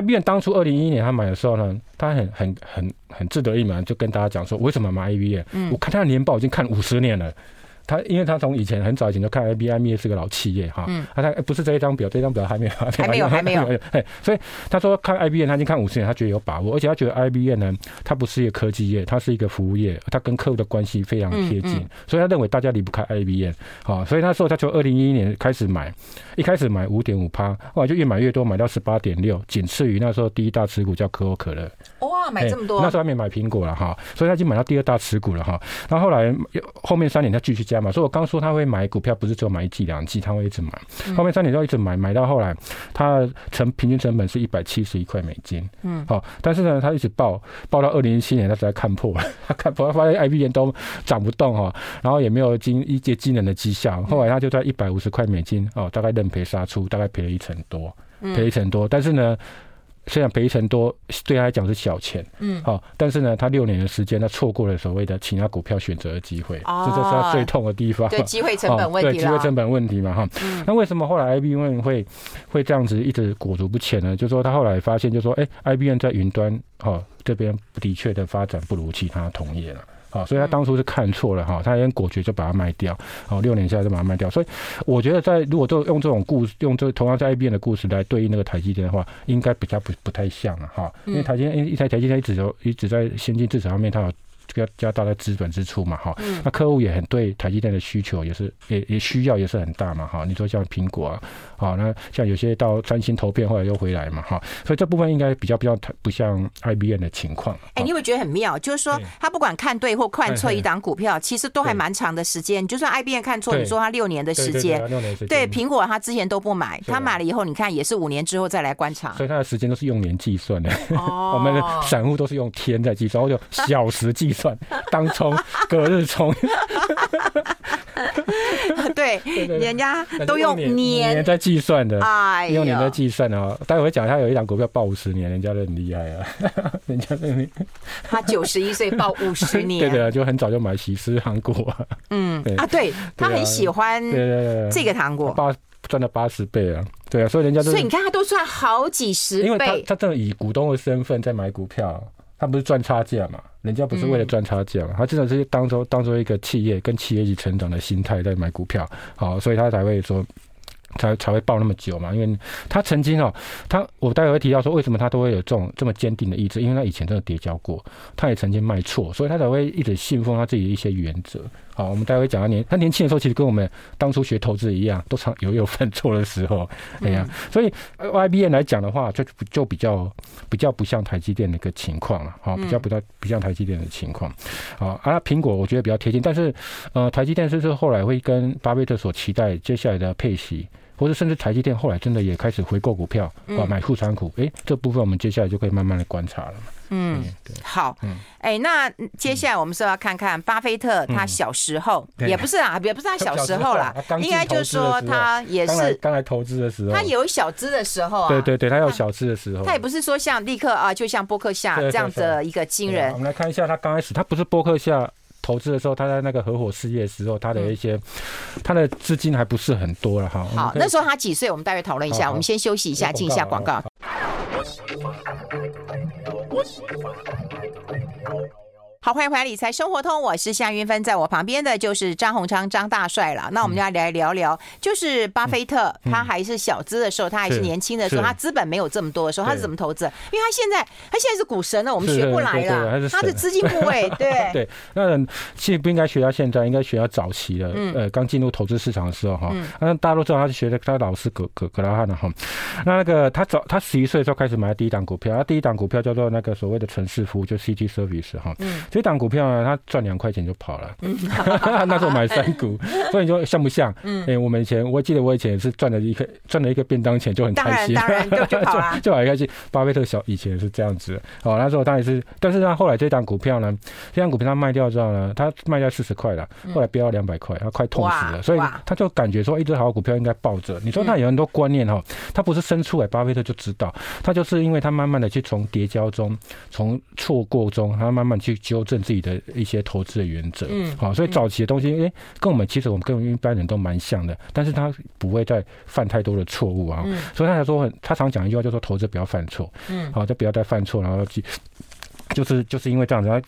IBM 当初二零一一年他买的时候呢，他很很很很志得意满，就跟大家讲说，为什么买 IBM？嗯，我看他的年报已经看五十年了。他因为他从以前很早以前就看 IBM 是个老企业哈，嗯，他不是这一张表，[laughs] 这张表还没有，还没有，还没有，哎，所以他说看 IBM 他已经看五十年，他觉得有把握，而且他觉得 IBM 呢，它不是一个科技业，它是一个服务业，它跟客户的关系非常贴近，所以他认为大家离不开 IBM，好，所以那时候他从二零一一年开始买，一开始买五点五趴，后来就越买越多，买到十八点六，仅次于那时候第一大持股叫可口可乐。哇，买这么多！那时候还没买苹果了哈，所以他已经买到第二大持股了哈。然后后来后面三年他继续加码，所以我刚说他会买股票，不是只有买一季两季，他会一直买。后面三年都一直买，买到后来他成平均成本是一百七十一块美金。嗯，好，但是呢，他一直报报到二零一七年，他才看破了，他看破，他发现 IBM 都涨不动哈，然后也没有经一些惊人的绩效。后来他就在一百五十块美金哦，大概认赔杀出，大概赔了一成多，赔一成多。但是呢。虽然赔一成多，对他来讲是小钱，嗯，好，但是呢，他六年的时间，他错过了所谓的其他股票选择的机会，这就是他最痛的地方。对，机会成本问题，对，机会成本问题嘛，哈。那为什么后来 IBM 会会这样子一直裹足不前呢？就是说他后来发现，就是说，哎，IBM 在云端，哈，这边的确的发展不如其他同业了。好，所以他当初是看错了哈，他很果决就把它卖掉，好，六年下来就把它卖掉。所以我觉得在如果都用这种故事，用这同样在 IBM 的故事来对应那个台积电的话，应该比较不不太像了哈，因为台积电一台台积电一直有一直在先进制程方面，它有。要加大的资本支出嘛，哈，那客户也很对台积电的需求也是也也需要也是很大嘛，哈，你说像苹果啊，好，那像有些到三星投片后来又回来嘛，哈，所以这部分应该比较比较不像 IBM 的情况。哎，你会觉得很妙，就是说他不管看对或看错一档股票，其实都还蛮长的时间。就算 IBM 看错，你说他六年的时间，对苹果他之前都不买，他买了以后，你看也是五年之后再来观察。所以他的时间都是用年计算的，[laughs] 我们的散户都是用天在计算，或者小时计算，当冲、隔日冲，[laughs] 对，人家都用年在计算的，用年在计算的啊。待会讲一下有一档股票报五十年，人家都很厉害啊，[laughs] 人家那他九十一岁报五十年，[laughs] 对的，就很早就买喜事糖果啊。嗯啊，对他很喜欢这个糖果，八赚了八十倍啊，对啊，所以人家所以你看他都赚好几十倍，因为他他真的以股东的身份在买股票。他不是赚差价嘛？人家不是为了赚差价嘛？他真的是当做当做一个企业跟企业一起成长的心态在买股票，好，所以他才会说。才才会抱那么久嘛，因为他曾经哦，他我待会会提到说，为什么他都会有这种这么坚定的意志，因为他以前真的跌跤过，他也曾经卖错，所以他才会一直信奉他自己的一些原则。好，我们待会讲他年他年轻的时候，其实跟我们当初学投资一样，都常有有犯错的时候。哎呀，所以 YBN 来讲的话，就就比较比较不像台积电的一个情况了。好，比较不太不像台积电的情况。好，啊，苹果我觉得比较贴近，但是呃，台积电是不是后来会跟巴菲特所期待接下来的配息？或者甚至台积电后来真的也开始回购股票，啊，买库存股，哎，这部分我们接下来就可以慢慢的观察了。嗯，对，好，嗯，哎，那接下来我们是要看看巴菲特他小时候，也不是啊，也不是他小时候啦，[laughs] 应该就是说他也是刚来投资的时候，他有小资的时候啊，对对对，他有小资的时候，他也不是说像立刻啊，就像波克夏这样的一个惊人。我们来看一下他刚开始，他不是波克夏。投资的时候，他在那个合伙事业的时候，他的一些，他的资金还不是很多了哈。好，那时候他几岁？我们待会讨论一下。我们先休息一下，进一下广告。我喜欢可爱的。好，欢迎回来《理财生活通》，我是夏云芬，在我旁边的就是张宏昌张大帅了。那我们要来聊聊，就是巴菲特他还是小资的时候，他还是年轻的时候，他资本没有这么多的时候，他是怎么投资？因为他现在他现在是股神了，我们学不来了。他的资金部位，对 [laughs] 对，那其实不应该学到现在，应该学到早期的，呃，刚进入投资市场的时候哈。那大家都知道，他是学的他老师葛葛葛拉汉的哈。那那个他早他十一岁的时候开始买第一档股票，他第一档股票叫做那个所谓的城市服务，就 City Service 哈。这档股票呢，他赚两块钱就跑了。[laughs] 那时候买三股，[laughs] 所以你说像不像？嗯，哎，我们以前我记得我以前也是赚了一个赚了一个便当钱就很开心，就 [laughs] 就跑了，就很开心。巴菲特小以前是这样子，哦，那时候他也是，但是他后来这档股票呢，这档股票他卖掉之后呢，他卖掉四十块了，后来飙到两百块，他快痛死了，所以他就感觉说一只好股票应该抱着。你说他有很多观念哈，他不是生出来巴菲特就知道，他就是因为他慢慢的去从跌跤中，从错过中，他慢慢去纠正自己。的一些投资的原则，嗯，好，所以早期的东西，哎，跟我们其实我们跟一般人都蛮像的，但是他不会再犯太多的错误啊，所以他才说很，他常讲一句话，就说投资不要犯错，嗯，好，就不要再犯错，然后去，就是就是因为这样子，他。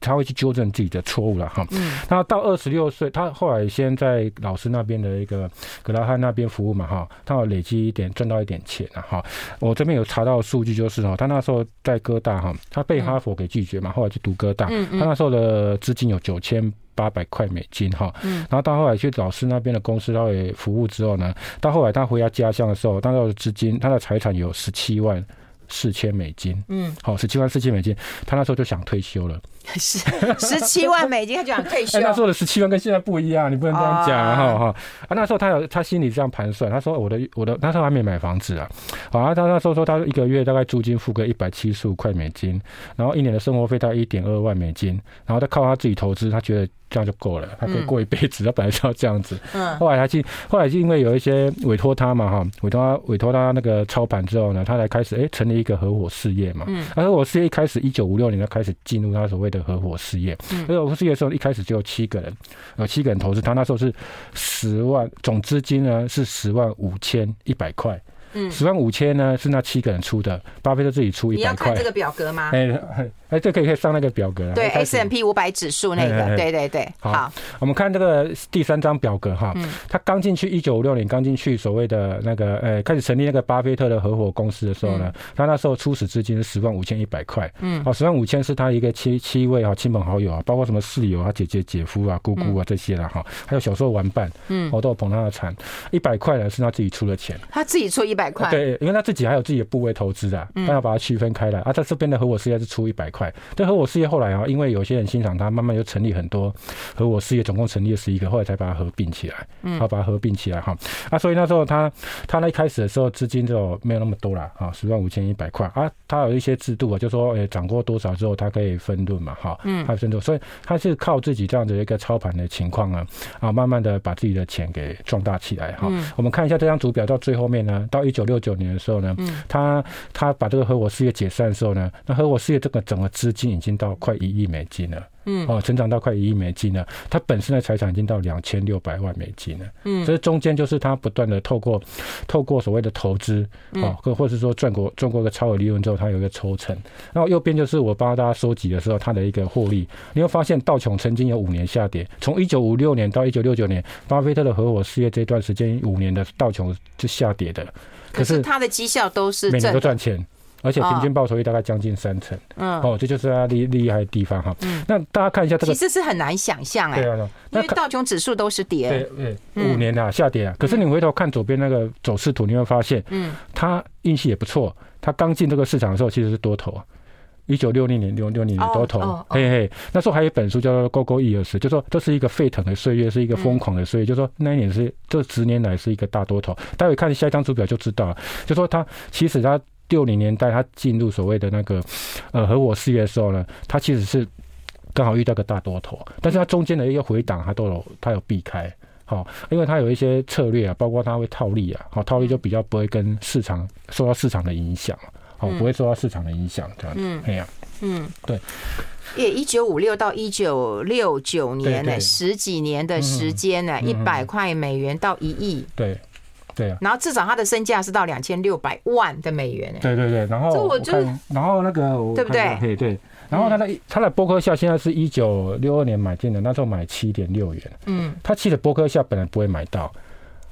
他会去纠正自己的错误了哈。嗯。那到二十六岁，他后来先在老师那边的一个格拉汉那边服务嘛哈。他有累积一点赚到一点钱了哈。我这边有查到数据，就是哦，他那时候在哥大哈，他被哈佛给拒绝嘛，后来去读哥大。嗯。他那时候的资金有九千八百块美金哈。嗯。然后到后来去老师那边的公司，他也服务之后呢，到后来他回到家乡的时候，他的资金，他的财产有十七万四千美金。嗯。好，十七万四千美金，他那时候就想退休了。十十七万美金，他就想退休。那时候的十七万跟现在不一样，你不能这样讲哈哈。啊，那时候他有他心里这样盘算，他说我的我的那时候还没买房子啊，好啊，他那时候说他一个月大概租金付个一百七十五块美金，然后一年的生活费大概一点二万美金，然后再靠他自己投资，他觉得这样就够了，他可以过一辈子。他本来是要这样子，嗯，[laughs] 后来他去，后来是因为有一些委托他嘛哈，委托他委托他那个操盘之后呢，他才开始哎成立一个合伙事业嘛，嗯，而合伙事业一开始一九五六年他开始进入他所谓的。合伙事业，合伙事业的时候，一开始就有七个人，有七个人投资。他那时候是十万总资金呢，是十万五千一百块。嗯，十万五千呢是那七个人出的，巴菲特自己出一百块。你要看这个表格吗？哎。哎，这可以可以上那个表格啊。对，S&P 五百指数那个，对对对。好，我们看这个第三张表格哈，他刚进去一九五六年刚进去所谓的那个呃开始成立那个巴菲特的合伙公司的时候呢，他那时候初始资金是十万五千一百块。嗯。哦，十万五千是他一个七七位啊亲朋好友啊，包括什么室友啊、姐姐、姐夫啊、姑姑啊这些了哈，还有小时候玩伴，嗯，我都有捧他的场。一百块呢是他自己出的钱。他自己出一百块。对，因为他自己还有自己的部位投资的，他要把它区分开来啊。在这边的合伙事业是出一百块，这合伙事业后来啊，因为有些人欣赏他，慢慢又成立很多合伙事业，总共成立了十一个，后来才把它合并起来，嗯，好把它合并起来哈。啊，所以那时候他他那一开始的时候资金就没有那么多了啊，十万五千一百块啊，他有一些制度啊，就说诶涨过多少之后他可以分润嘛，哈，嗯，他分润，所以他是靠自己这样子一个操盘的情况啊，啊，慢慢的把自己的钱给壮大起来哈。我们看一下这张图表，到最后面呢，到一九六九年的时候呢，他他把这个合伙事业解散的时候呢，那合伙事业这个整个资金已经到快一亿美金了。嗯，哦，成长到快一亿美金了。他本身的财产已经到两千六百万美金了。嗯，所以中间就是他不断的透过透过所谓的投资，哦，或或是说赚过赚过个超额利润之后，他有一个抽成。然后右边就是我帮大家收集的时候，他的一个获利。你会发现道琼曾经有五年下跌，从一九五六年到一九六九年，巴菲特的合伙事业这段时间五年的道琼是下跌的。可是它的绩效都是每年都赚钱。而且平均报酬率大概将近三成，嗯，哦，这就是它厉厉害的地方哈。嗯，那大家看一下这个，其实是很难想象哎，对啊，因为道琼指数都是跌，对对，五年啊下跌啊。可是你回头看左边那个走势图，你会发现，嗯，他运气也不错。他刚进这个市场的时候其实是多头，一九六零年六六年的多头，嘿嘿。那时候还有一本书叫做《Go Go Years》，就说这是一个沸腾的岁月，是一个疯狂的岁月。就说那一年是这十年来是一个大多头。待会看下一张图表就知道了。就说他其实他。六零年代，他进入所谓的那个呃合伙事业的时候呢，他其实是刚好遇到个大多头，但是他中间的一个回档，他都有他有避开，好，因为他有一些策略啊，包括他会套利啊，好，套利就比较不会跟市场受到市场的影响，好，不会受到市场的影响这样子，这样，嗯，对，也一九五六到一九六九年呢，十几年的时间呢，一百块美元到一亿，对。对啊，然后至少他的身价是到两千六百万的美元。对对对，然后我就然后那个对不对？对对，然后他的他的波克夏现在是一九六二年买进的，那时候买七点六元。嗯，他其实波克夏本来不会买到，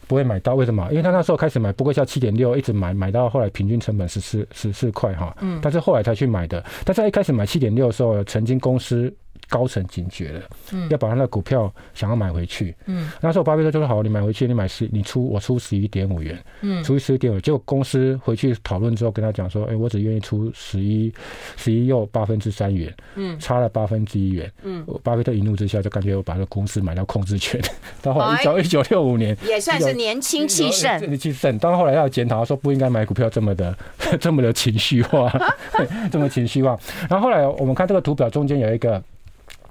不会买到，为什么？因为他那时候开始买不过价七点六，一直买买到后来平均成本十四十四块哈。嗯，但是后来才去买的。但是他一开始买七点六的时候，曾经公司。高层警觉了，嗯，要把他的股票想要买回去，嗯，那时候巴菲特就说好，你买回去，你买十，你出我出十一点五元，嗯，出十一点五，结果公司回去讨论之后跟他讲说，哎，我只愿意出十一，十一又八分之三元，嗯，差了八分之一元，嗯，巴菲特一怒之下就干脆我把这公司买到控制权，[laughs] 到后来一九一九六五年也算是年轻气盛，气盛，到后来要检讨，说不应该买股票这么的 [laughs] 这么的情绪化，[laughs] 这么情绪化，然后后来我们看这个图表中间有一个。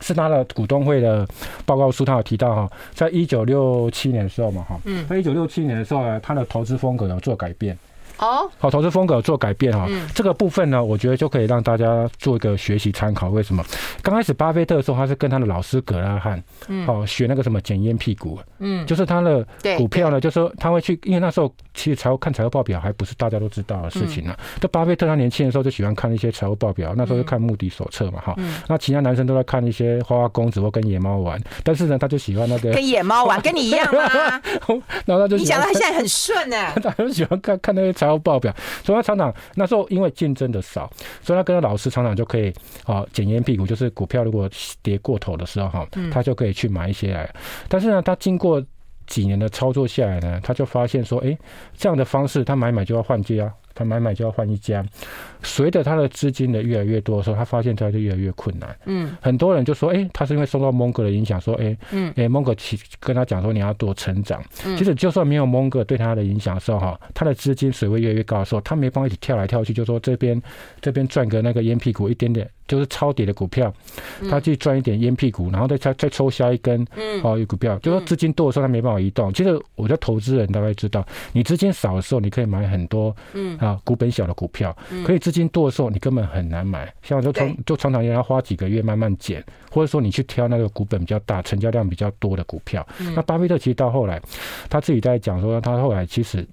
是他的股东会的报告书，他有提到哈，在一九六七年的时候嘛哈，嗯，在一九六七年的时候呢，他的投资风格有做改变。哦，好，投资风格做改变哈，这个部分呢，我觉得就可以让大家做一个学习参考。为什么？刚开始巴菲特的时候，他是跟他的老师葛拉汉，嗯，哦，学那个什么检验屁股，嗯，就是他的股票呢，就是说他会去，因为那时候其实财务看财务报表还不是大家都知道的事情呢。这巴菲特他年轻的时候就喜欢看一些财务报表，那时候就看目的手册嘛，哈，那其他男生都在看一些花花公子或跟野猫玩，但是呢，他就喜欢那个跟野猫玩，跟你一样吗？[laughs] 然后他就你讲的他现在很顺呢，[laughs] 他就喜欢看看那些财务报表。所以他常常那时候因为竞争的少，所以他跟他老师常常就可以啊捡烟屁股，就是股票如果跌过头的时候哈，他就可以去买一些来。但是呢，他经过几年的操作下来呢，他就发现说，哎，这样的方式他买买就要换机啊。他买买就要换一家，随着他的资金的越来越多的时候，他发现他就越来越困难。嗯，很多人就说，哎、欸，他是因为受到蒙哥的影响，说，哎、欸，嗯，哎，蒙哥其跟他讲说，你要多成长。嗯，其实就算没有蒙哥对他的影响的时候，哈，他的资金水位越来越高的时候，他没办法一起跳来跳去，就说这边这边赚个那个烟屁股一点点。就是超跌的股票，他去赚一点烟屁股，然后再再再抽下一根，嗯哦，有股票，就说资金多的时候他没办法移动。其实我觉得投资人大概知道，你资金少的时候你可以买很多，嗯啊，股本小的股票，可以资金多的时候你根本很难买。像就常就常常要花几个月慢慢减，或者说你去挑那个股本比较大、成交量比较多的股票。那巴菲特其实到后来他自己在讲说，他后来其实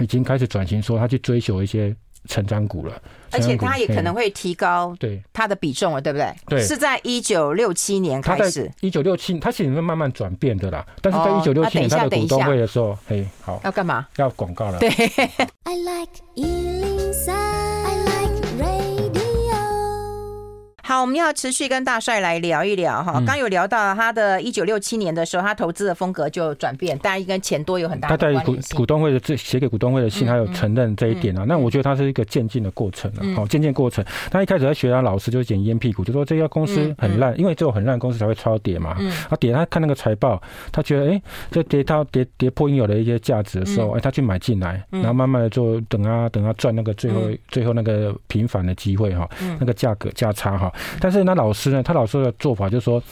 已经开始转型，说他去追求一些。成长股了。而且它也可能会提高对它的比重了，对不对？对，是在一九六七年开始。一九六七，它其实会慢慢转变的啦。但是在一九六七年它的股东会的时候，嘿，好，要干嘛？要广告了。对。[laughs] 好，我们要持续跟大帅来聊一聊哈。刚有聊到他的一九六七年的时候，他投资的风格就转变，当然跟钱多有很大的关系。他在股股东会的这写给股东会的信，他有承认这一点啊。那我觉得他是一个渐进的过程啊，好，渐进过程。他一开始在学他老师就是捡烟屁股，就说这家公司很烂，因为只有很烂公司才会超跌嘛。他跌，他看那个财报，他觉得哎，这跌到跌跌破应有的一些价值的时候，哎，他去买进来，然后慢慢的就等啊等啊赚那个最后最后那个平反的机会哈，那个价格价差哈。但是那老师呢？他老师的做法就是说，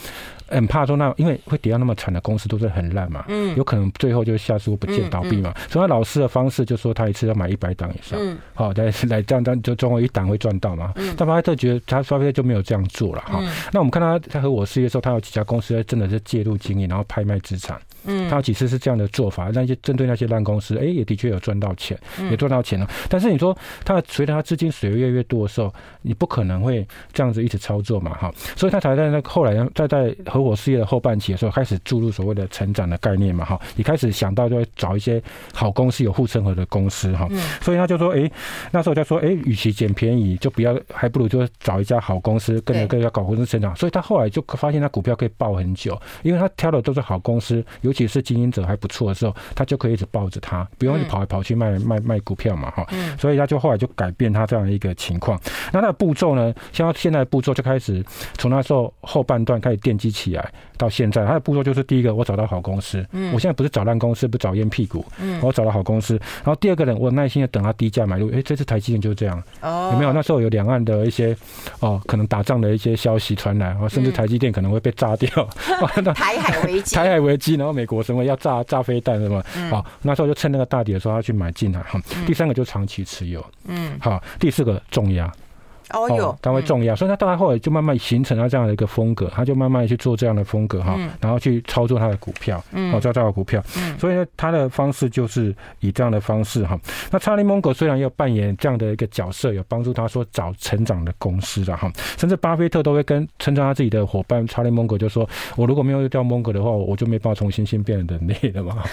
很怕说那因为会跌到那么惨的公司都是很烂嘛，嗯，有可能最后就下市不见倒闭嘛。所以他老师的方式就是说，他一次要买一百档以上，嗯，好，来来这样这样就总有一档会赚到嘛。但巴菲特觉得他巴菲特就没有这样做了哈。那我们看他他和我事业的时候，他有几家公司真的是介入经营，然后拍卖资产。嗯，他有几次是这样的做法，那些针对那些烂公司，哎，也的确有赚到钱，也赚到钱了。但是你说他随着他资金水越来越多的时候，你不可能会这样子一直操作嘛，哈，所以他才在那后来在在合伙事业的后半期的时候，开始注入所谓的成长的概念嘛，哈，你开始想到就会找一些好公司、有护城河的公司，哈，所以他就说，哎，那时候就说，哎，与其捡便宜，就不要，还不如就找一家好公司，跟着跟着搞公司成长。所以他后来就发现他股票可以爆很久，因为他挑的都是好公司。尤其是经营者还不错的时候，他就可以一直抱着他，不用去跑来跑去卖卖卖股票嘛，哈。所以他就后来就改变他这样的一个情况。那他的步骤呢？像现在的步骤就开始从那时候后半段开始奠基起来，到现在他的步骤就是：第一个，我找到好公司，我现在不是找烂公司，不找烟屁股，我找到好公司。然后第二个人，我耐心的等他低价买入。哎，这次台积电就是这样，有没有？那时候有两岸的一些哦，可能打仗的一些消息传来，甚至台积电可能会被炸掉，[laughs] 台海危机，台海危机，然后。美国什么要炸炸飞弹什么？好，那时候就趁那个大跌的时候，他去买进来哈。第三个就长期持有，嗯，好，第四个重压。哦哟，他会重要，所以他到他后来就慢慢形成了这样的一个风格，他就慢慢去做这样的风格哈，然后去操作他的股票，嗯，操作他的股票，嗯，所以呢，他的方式就是以这样的方式哈。那查理蒙格虽然要扮演这样的一个角色，有帮助他说找成长的公司了哈，甚至巴菲特都会跟称赞他自己的伙伴查理蒙格，就说我如果没有掉蒙格的话，我就没办法从猩猩变成人类了嘛，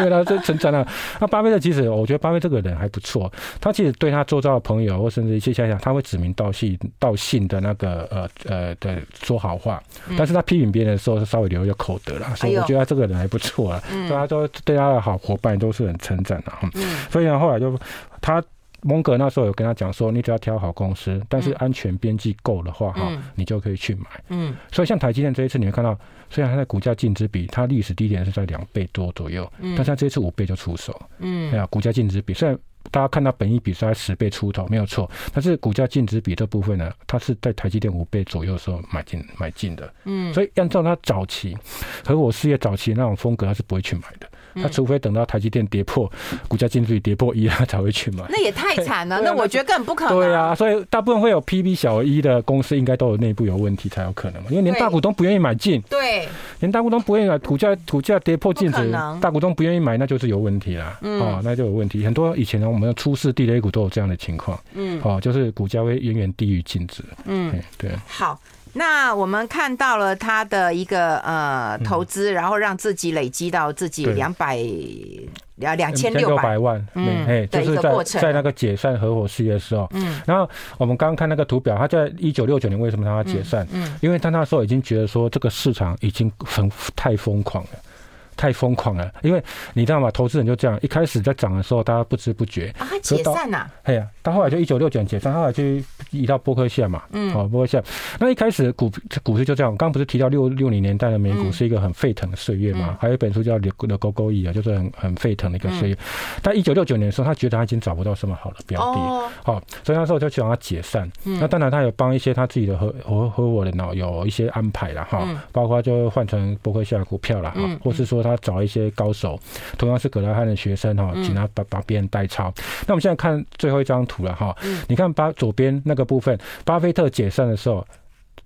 因为他这成长了。那巴菲特其实我觉得巴菲特这个人还不错，他其实对他周遭的朋友或甚至一些。他会指名道姓道姓的那个呃呃的说好话，但是他批评别人的时候是稍微留一个口德啦，所以我觉得他这个人还不错啊，所以他都对他的好伙伴都是很称赞的哈。所以呢，后来就他蒙格那时候有跟他讲说，你只要挑好公司，但是安全边际够的话哈，你就可以去买。嗯，所以像台积电这一次你会看到，虽然它的股价净值比它历史低点是在两倍多左右，但是它这一次五倍就出手。嗯，哎呀，股价净值比虽然。大家看到本益比是在十倍出头，没有错。但是股价净值比这部分呢，它是在台积电五倍左右的时候买进买进的。嗯，所以按照它早期合伙事业早期那种风格，它是不会去买的。他除非等到台积电跌破股价净值比跌破一，他才会去买。那也太惨了，那我觉得根本不可能。对啊，所以大部分会有 PB 小一的公司，应该都有内部有问题才有可能嘛。因为连大股东不愿意买进，对，连大股东不愿意买，股价股价跌破净值，大股东不愿意买，那就是有问题啦。哦，那就有问题。很多以前呢，我们的初市地雷股都有这样的情况。嗯，哦，就是股价会远远低于净值。嗯，对。好。那我们看到了他的一个呃投资，然后让自己累积到自己两百两两千六百万，嗯，哎，就是在在那个解散合伙事业的时候，嗯，然后我们刚刚看那个图表，他在一九六九年为什么他要解散？嗯，因为他那时候已经觉得说这个市场已经很太疯狂了。太疯狂了，因为你知道吗？投资人就这样，一开始在涨的时候，大家不知不觉啊，解散呐，哎呀，到后来就一九六九年解散，后来就移到波克夏嘛，嗯，哦，波克夏。那一开始股股市就这样，我刚刚不是提到六六零年代的美股是一个很沸腾的岁月嘛？还有一本书叫《The Go-Go E》啊，就是很很沸腾的一个岁月。但一九六九年的时候，他觉得他已经找不到什么好的标的，好，所以那时候就想要解散。那当然，他有帮一些他自己的合合合伙人哦，有一些安排了哈，包括就换成波克夏股票了哈，或是说他找一些高手，同样是葛拉汉的学生哈，请他把把别人代抄。那我们现在看最后一张图了哈，你看巴左边那个部分，巴菲特解散的时候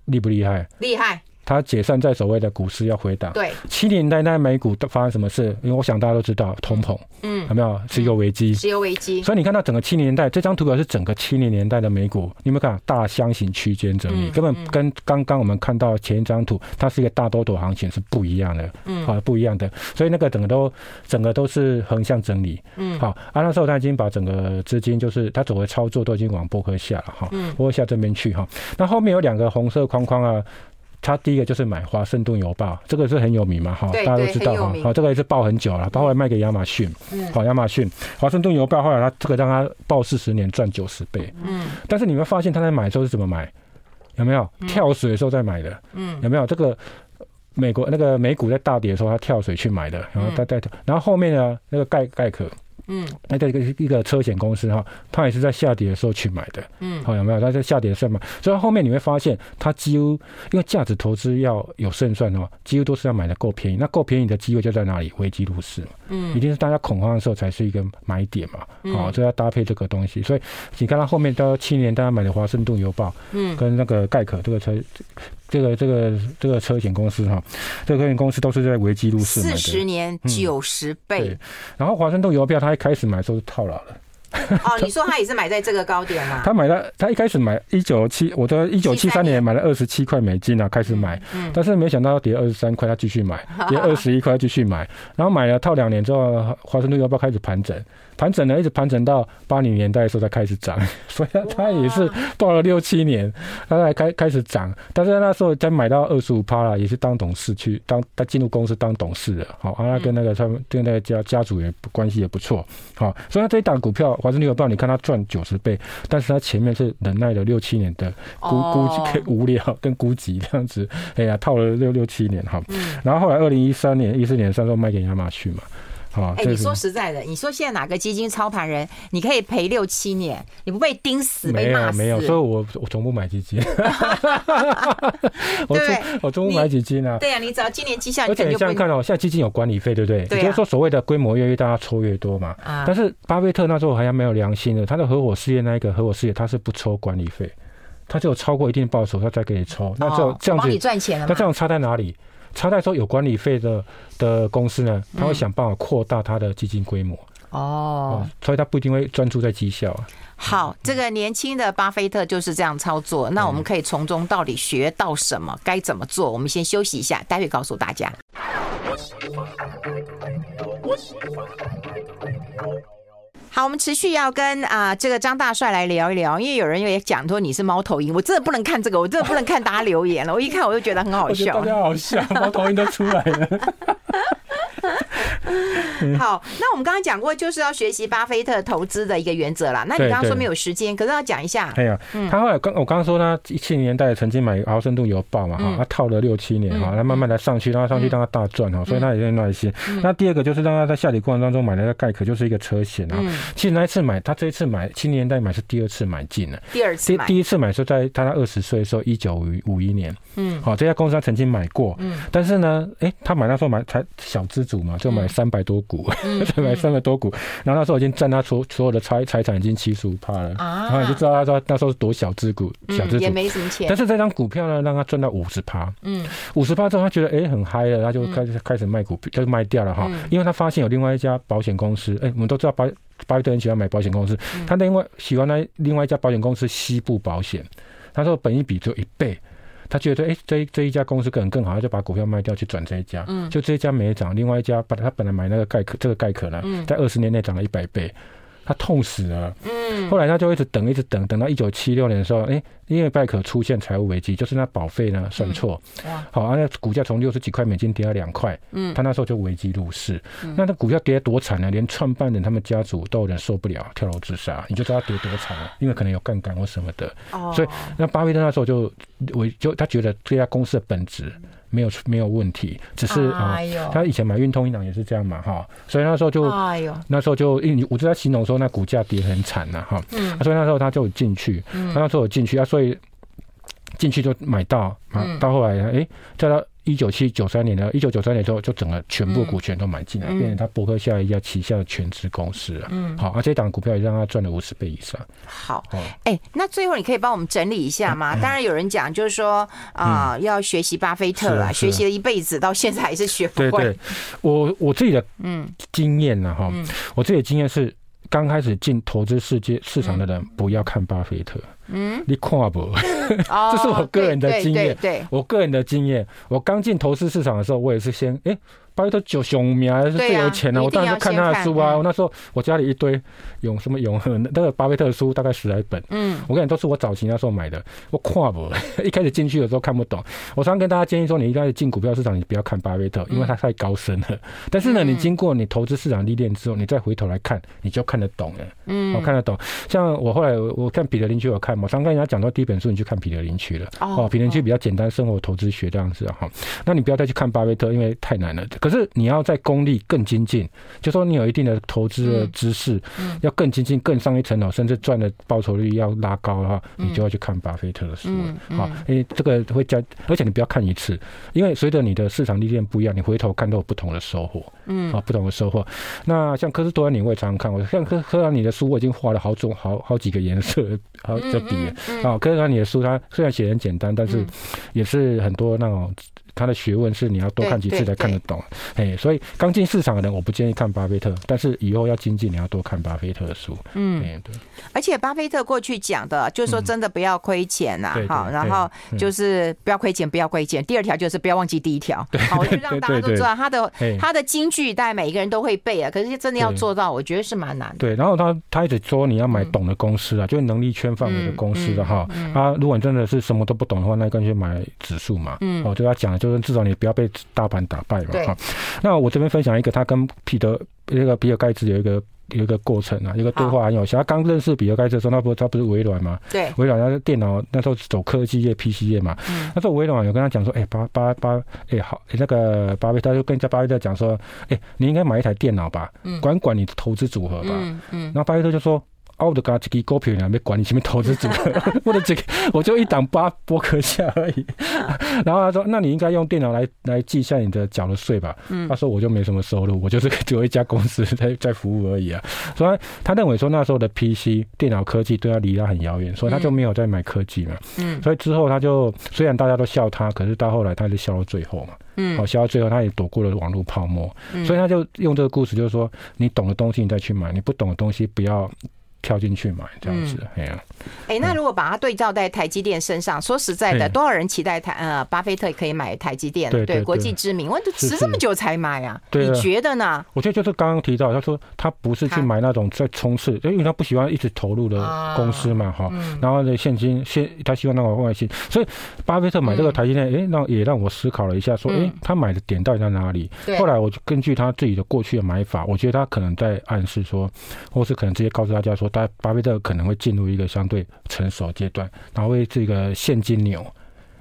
厉不厉害？厉害。它解散在所谓的股市要回档。对，七零年代那美股都发生什么事？因为我想大家都知道通膨，嗯，有没有石油危机？石油危机。所以你看到整个七零年代这张图表是整个七零年代的美股，你有没有看大箱型区间整理？根本跟刚刚我们看到前一张图，它是一个大多头行情是不一样的，嗯，好，不一样的。所以那个整个都整个都是横向整理，嗯，好，啊，那时候他已经把整个资金就是他走的操作都已经往波克下了哈，波克下这边去哈。那后面有两个红色框框啊。他第一个就是买华盛顿邮报，这个是很有名嘛，哈，大家都知道哈，好，这个也是报很久了，他后来卖给亚马逊，好，亚马逊，华盛顿邮报后来他这个让他报四十年赚九十倍，嗯，但是你会发现他在买的时候是怎么买？有没有跳水的时候在买的？嗯，有没有这个美国那个美股在大跌的时候他跳水去买的？然后他带，然后后面呢那个盖盖可。嗯，那一个一个车险公司哈，它也是在下跌的时候去买的。嗯，好，有没有？它在下跌的时候买，所以后面你会发现，它几乎因为价值投资要有胜算的话，几乎都是要买的够便宜。那够便宜的机会就在哪里？危机入市嘛。嗯，一定是大家恐慌的时候才是一个买点嘛。好，就要搭配这个东西。所以你看它后面到七年，大家买的华盛顿邮报，嗯，跟那个盖可这个车。这个这个这个车险公司哈，这个车险公司都是在维基入市买的，四十年九十倍。嗯、然后华盛顿邮票，他一开始买的时候是套牢了。哦，你说他也是买在这个高点吗？[laughs] 他买了，他一开始买一九七，我的一九七三年买了二十七块美金啊，开始买，嗯，但是没想到跌二十三块，他继续买，跌二十一块他继续买，然后买了套两年之后，华盛顿邮票开始盘整。盘整呢，一直盘整到八零年代的时候才开始涨，[laughs] 所以它也是报了六七年，它才开开始涨。但是那时候才买到二十五趴了，也是当董事去当，他进入公司当董事的。好，啊，跟那个他们跟那个家家族也关系也不错。好，所以他这一档股票华盛顿邮报，你看他赚九十倍，但是他前面是忍耐了六七年的估估计无聊跟估计这样子，哎呀，套了六六七年哈。然后后来二零一三年、一四年，上时候卖给亚马逊嘛。哎，你说实在的，你说现在哪个基金操盘人，你可以赔六七年，你不被盯死，被骂死？没有，所以我我从不买基金。[laughs] [laughs] 我从我从不买基金啊。对呀，你只要今年绩效，而且你想想看哦，现在基金有管理费，对不对？也就是说，所谓的规模越越大，抽越多嘛。啊但是巴菲特那时候好像没有良心的，他的合伙事业那一个合伙事业，他是不抽管理费，他只有超过一定报酬，他再给你抽。那就这样子，你赚钱了。那这样差在哪里？差代收有管理费的的公司呢，他会想办法扩大他的基金规模哦，所以他不一定会专注在绩效啊。好，这个年轻的巴菲特就是这样操作，那我们可以从中到底学到什么？该怎么做？我们先休息一下，待会告诉大家。好，我们持续要跟啊、呃、这个张大帅来聊一聊，因为有人也讲说你是猫头鹰，我真的不能看这个，我真的不能看大家留言了，我一看我就觉得很好笑，大家好笑，猫头鹰都出来了。[laughs] [laughs] 好，那我们刚刚讲过，就是要学习巴菲特投资的一个原则啦。那你刚刚说没有时间，可是要讲一下。哎呀，他后来刚我刚刚说他一七年代曾经买毫升度邮报嘛，哈，他套了六七年哈，他慢慢的上去，让他上去让他大赚哈，所以他也有耐心。那第二个就是让他在下跌过程当中买了个盖壳，就是一个车险啊。其实那一次买，他这一次买七年代买是第二次买进了。第二次买。第一次买是在他二十岁的时候，一九五五一年。嗯。好，这家公司他曾经买过。嗯。但是呢，哎，他买那时候买才小资主嘛，就买三百多股。[laughs] 三百多股，然后那时候已经占他所所有的财财产已经七十五趴了，然后你就知道他说那时候是多小资股，小资股也没什么钱。但是这张股票呢，让他赚到五十趴，嗯，五十趴之后他觉得哎很嗨了，他就开始开始卖股票，就卖掉了哈，因为他发现有另外一家保险公司，哎，我们都知道巴巴菲特很喜欢买保险公司，他另外喜欢那另外一家保险公司西部保险，他说本一比只有一倍。他觉得，哎、欸，这这一家公司可能更好，他就把股票卖掉去转这一家。嗯，就这一家没涨，另外一家把他本来买那个盖可，这个盖可呢，在二十年内涨了一百倍。他痛死了，嗯，后来他就一直等，一直等，等到一九七六年的时候，哎，因为拜可出现财务危机，就是那保费呢算错，哇，好，那股价从六十几块美金跌到两块，嗯，他那时候就危机入市，那他股票跌得多惨呢？连创办人他们家族都有人受不了，跳楼自杀，你就知道他跌多惨了，因为可能有杠杆或什么的，哦，所以那巴菲特那时候就我，就他觉得这家公司的本质。没有没有问题，只是啊，哎、他以前买运通银行也是这样嘛，哈，所以那时候就，那时候就，因为我就在形容说那股价跌很惨呐，哈，嗯，所以那时候他就进去，他那时候有进去啊，所以进去就买到，啊，到后来，哎，再到。一九七九三年呢，一九九三年之后就整个全部股权都买进来，变成他伯克夏一家旗下的全资公司了。嗯，好，而且这档股票也让他赚了五十倍以上。好，哎，那最后你可以帮我们整理一下吗？当然有人讲就是说啊，要学习巴菲特了，学习了一辈子，到现在还是学不会。对对，我我自己的嗯经验呢哈，我自己的经验是。刚开始进投资世界市场的人，不要看巴菲特。嗯，你看不？[laughs] 这是我个人的经验。对，我个人的经验。我刚进投资市场的时候，我也是先哎。巴菲特九熊名还是最有钱的，我当然是看他的书啊。我那时候我家里一堆永什么永恒那个巴菲特的书，大概十来本。嗯，我跟你都是我早期那时候买的。我看不，一开始进去的时候看不懂。我常跟大家建议说，你一开始进股票市场，你不要看巴菲特，因为他太高深了。但是呢，你经过你投资市场历练之后，你再回头来看，你就看得懂了。嗯，我看得懂。像我后来我看彼得林区，有看嘛常跟人家讲到，第一本书你去看彼得林区了。哦，彼得林区比较简单，生活投资学这样子哈。那你不要再去看巴菲特，因为太难了。可是你要在功力更精进，就说你有一定的投资的知识，嗯要更精进、更上一层楼，甚至赚的报酬率要拉高的话，你就要去看巴菲特的书了。好，因为这个会加，而且你不要看一次，因为随着你的市场历练不一样，你回头看都有不同的收获。嗯，啊，不同的收获。那像科斯多兰尼，我也常常看。我像科科斯多兰尼的书，我已经画了好种好好几个颜色，[laughs] 好这笔。啊，科斯托兰尼的书，它虽然写很简单，但是也是很多那种。他的学问是你要多看几次才看得懂，哎，所以刚进市场的人，我不建议看巴菲特，但是以后要精进，你要多看巴菲特的书。嗯，对。而且巴菲特过去讲的，就是说真的不要亏钱呐，好，然后就是不要亏钱，不要亏钱。第二条就是不要忘记第一条，好，就让大家都知道他的他的金句，大概每一个人都会背啊。可是真的要做到，我觉得是蛮难的。对，然后他他一直说你要买懂的公司啊，就是能力圈范围的公司的哈。啊，如果你真的是什么都不懂的话，那干脆买指数嘛。嗯，哦，就他讲的就。至少你不要被大盘打败嘛。哈，那我这边分享一个，他跟彼得那个比尔盖茨有一个有一个过程啊，一个对话很有趣。他刚认识比尔盖茨的时候，那不他不是微软吗？对，微软他的电脑那时候走科技业、PC 业嘛。嗯。那时候微软有跟他讲说，哎，巴巴巴，哎好，那个巴菲特就跟人家巴菲特讲说，哎，你应该买一台电脑吧，管管你的投资组合吧。嗯嗯。然后巴菲特就说。我的嘎几个股票呢？没管你什么投资组合，[laughs] 我的这个我就一档八波克下而已。[laughs] 然后他说：“那你应该用电脑来来记下你的缴的税吧。”他说：“我就没什么收入，我就是只有一家公司 [laughs] 在在服务而已啊。”所以他认为说那时候的 PC 电脑科技对他离他很遥远，所以他就没有再买科技嘛。嗯。所以之后他就虽然大家都笑他，可是到后来他就笑到最后嘛。嗯。好，笑到最后他也躲过了网络泡沫。所以他就用这个故事，就是说你懂的东西你再去买，你不懂的东西不要。跳进去买这样子，哎呀，哎，那如果把它对照在台积电身上，说实在的，多少人期待台呃，巴菲特可以买台积电？对，国际知名，我都迟这么久才买啊？你觉得呢？我觉得就是刚刚提到，他说他不是去买那种在冲刺，因为他不喜欢一直投入的公司嘛，哈，然后呢，现金现他希望那个外息，所以巴菲特买这个台积电，哎，让也让我思考了一下，说，哎，他买的点到底在哪里？后来我就根据他自己的过去的买法，我觉得他可能在暗示说，或是可能直接告诉大家说。巴巴菲特可能会进入一个相对成熟阶段，然后为这个现金流。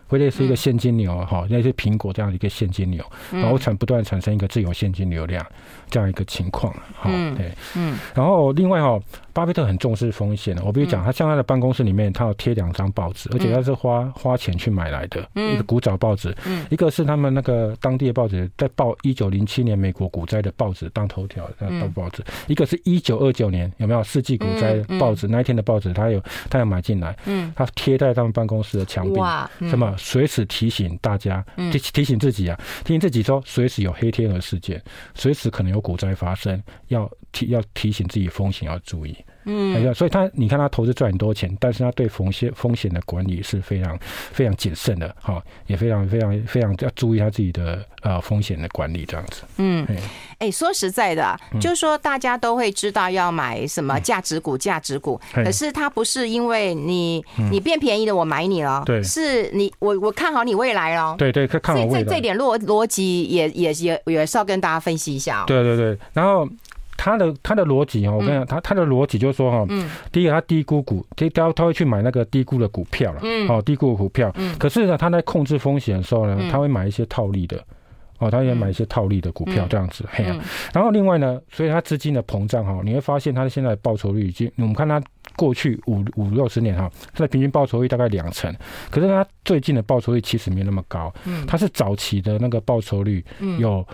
会类似一个现金流哈，类似苹果这样的一个现金流，然后产不断产生一个自由现金流量这样一个情况哈，对，嗯，然后另外哈，巴菲特很重视风险的，我比如讲，他像他的办公室里面，他有贴两张报纸，而且他是花花钱去买来的，一个古早报纸，一个是他们那个当地的报纸，在报一九零七年美国股灾的报纸当头条的报纸，一个是一九二九年有没有世纪股灾报纸那一天的报纸，他有他有买进来，嗯，他贴在他们办公室的墙壁，什么？随时提醒大家，提提醒自己啊，提醒自己说，随时有黑天鹅事件，随时可能有股灾发生，要提要提醒自己风险要注意。嗯，所以他你看他投资赚很多钱，但是他对风险风险的管理是非常非常谨慎的，哈，也非常非常非常要注意他自己的呃风险的管理这样子。嗯，哎，说实在的，就是说大家都会知道要买什么价值股，价值股，可是他不是因为你你变便宜了我买你了，对，是你我我看好你未来了，对对，看好未来。这这点逻逻辑也也也也是要跟大家分析一下。对对对，然后。他的他的逻辑哦，我跟你讲，他他的逻辑就是说哈，第一个他低估股，他他他会去买那个低估的股票了，哦，低估的股票，可是呢，他在控制风险的时候呢，他会买一些套利的，哦，他也买一些套利的股票这样子，嘿，然后另外呢，所以他资金的膨胀哈，你会发现他现在的报酬率已经，我们看他。过去五五六十年哈，他的平均报酬率大概两成，可是他最近的报酬率其实没那么高。嗯，它是早期的那个报酬率有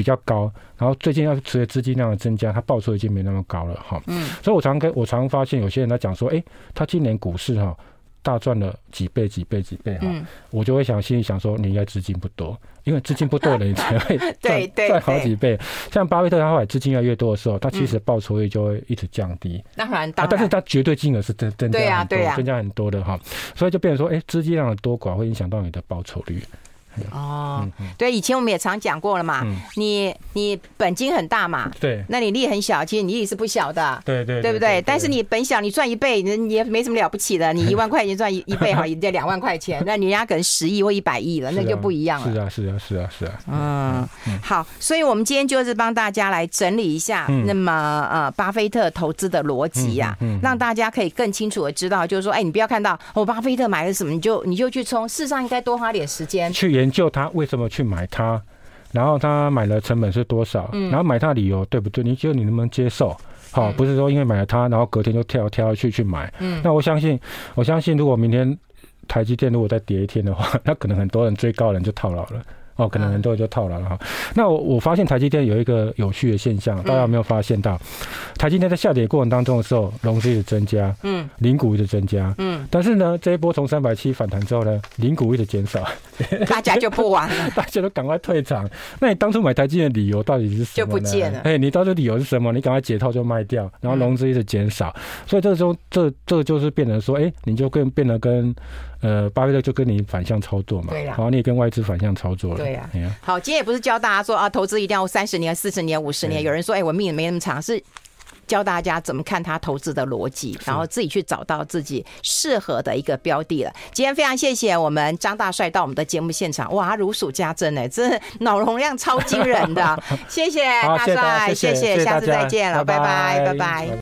比较高，然后最近要是随着资金量的增加，它报酬已经没那么高了哈。嗯，所以我常跟我常发现有些人他讲说，哎，他今年股市哈。大赚了几倍几倍几倍哈，嗯、我就会想心里想说，你应该资金不多，因为资金不多的人才会 [laughs] 赚赚好几倍。像巴菲特他后来资金越来越多的时候，他其实报酬率就会一直降低。当然，当然，但是他绝对金额是增增加很多，增加很多的哈，所以就变成说，哎，资金量的多寡会影响到你的报酬率。哦，对，以前我们也常讲过了嘛，你你本金很大嘛，对，那你利很小，其实你利是不小的，对对，对不对？但是你本小，你赚一倍，你也没什么了不起的，你 [laughs] 一万块钱赚一一倍好，也得两万块钱，那人家可能十亿或一百亿了，那就不一样了。是啊，是啊，是啊，是啊。嗯，好，所以我们今天就是帮大家来整理一下，那么呃，巴菲特投资的逻辑呀，让大家可以更清楚的知道，就是说，哎，你不要看到哦，巴菲特买了什么，你就你就去冲，事实上应该多花点时间去研究他为什么去买它，然后他买的成本是多少，然后买它理由对不对？你觉得你能不能接受？好，不是说因为买了它，然后隔天就跳跳下去去买。那我相信，我相信如果明天台积电如果再跌一天的话，那可能很多人追高的人就套牢了。哦，可能很多人就套牢了哈。那我我发现台积电有一个有趣的现象，大家有没有发现到？台积电在下跌过程当中的时候，融资一直增加，嗯，零股一直增加，嗯。但是呢，这一波从三百七反弹之后呢，零股一直减少，[laughs] 大家就不玩了，[laughs] 大家都赶快退场。那你当初买台积电的理由到底是什么？就不见了。哎，你当初理由是什么？你赶快解套就卖掉，然后融资一直减少，所以这时候这这就是变成说，哎，你就更变得跟。呃，巴菲特就跟你反向操作嘛，对呀，好，你也跟外资反向操作了，对呀，好，今天也不是教大家说啊，投资一定要三十年、四十年、五十年。有人说，哎，我命没那么长，是教大家怎么看他投资的逻辑，然后自己去找到自己适合的一个标的了。今天非常谢谢我们张大帅到我们的节目现场，哇，他如数家珍哎，真的脑容量超惊人的，[laughs] 谢谢大帅，谢谢，下次再见了，拜拜，拜拜。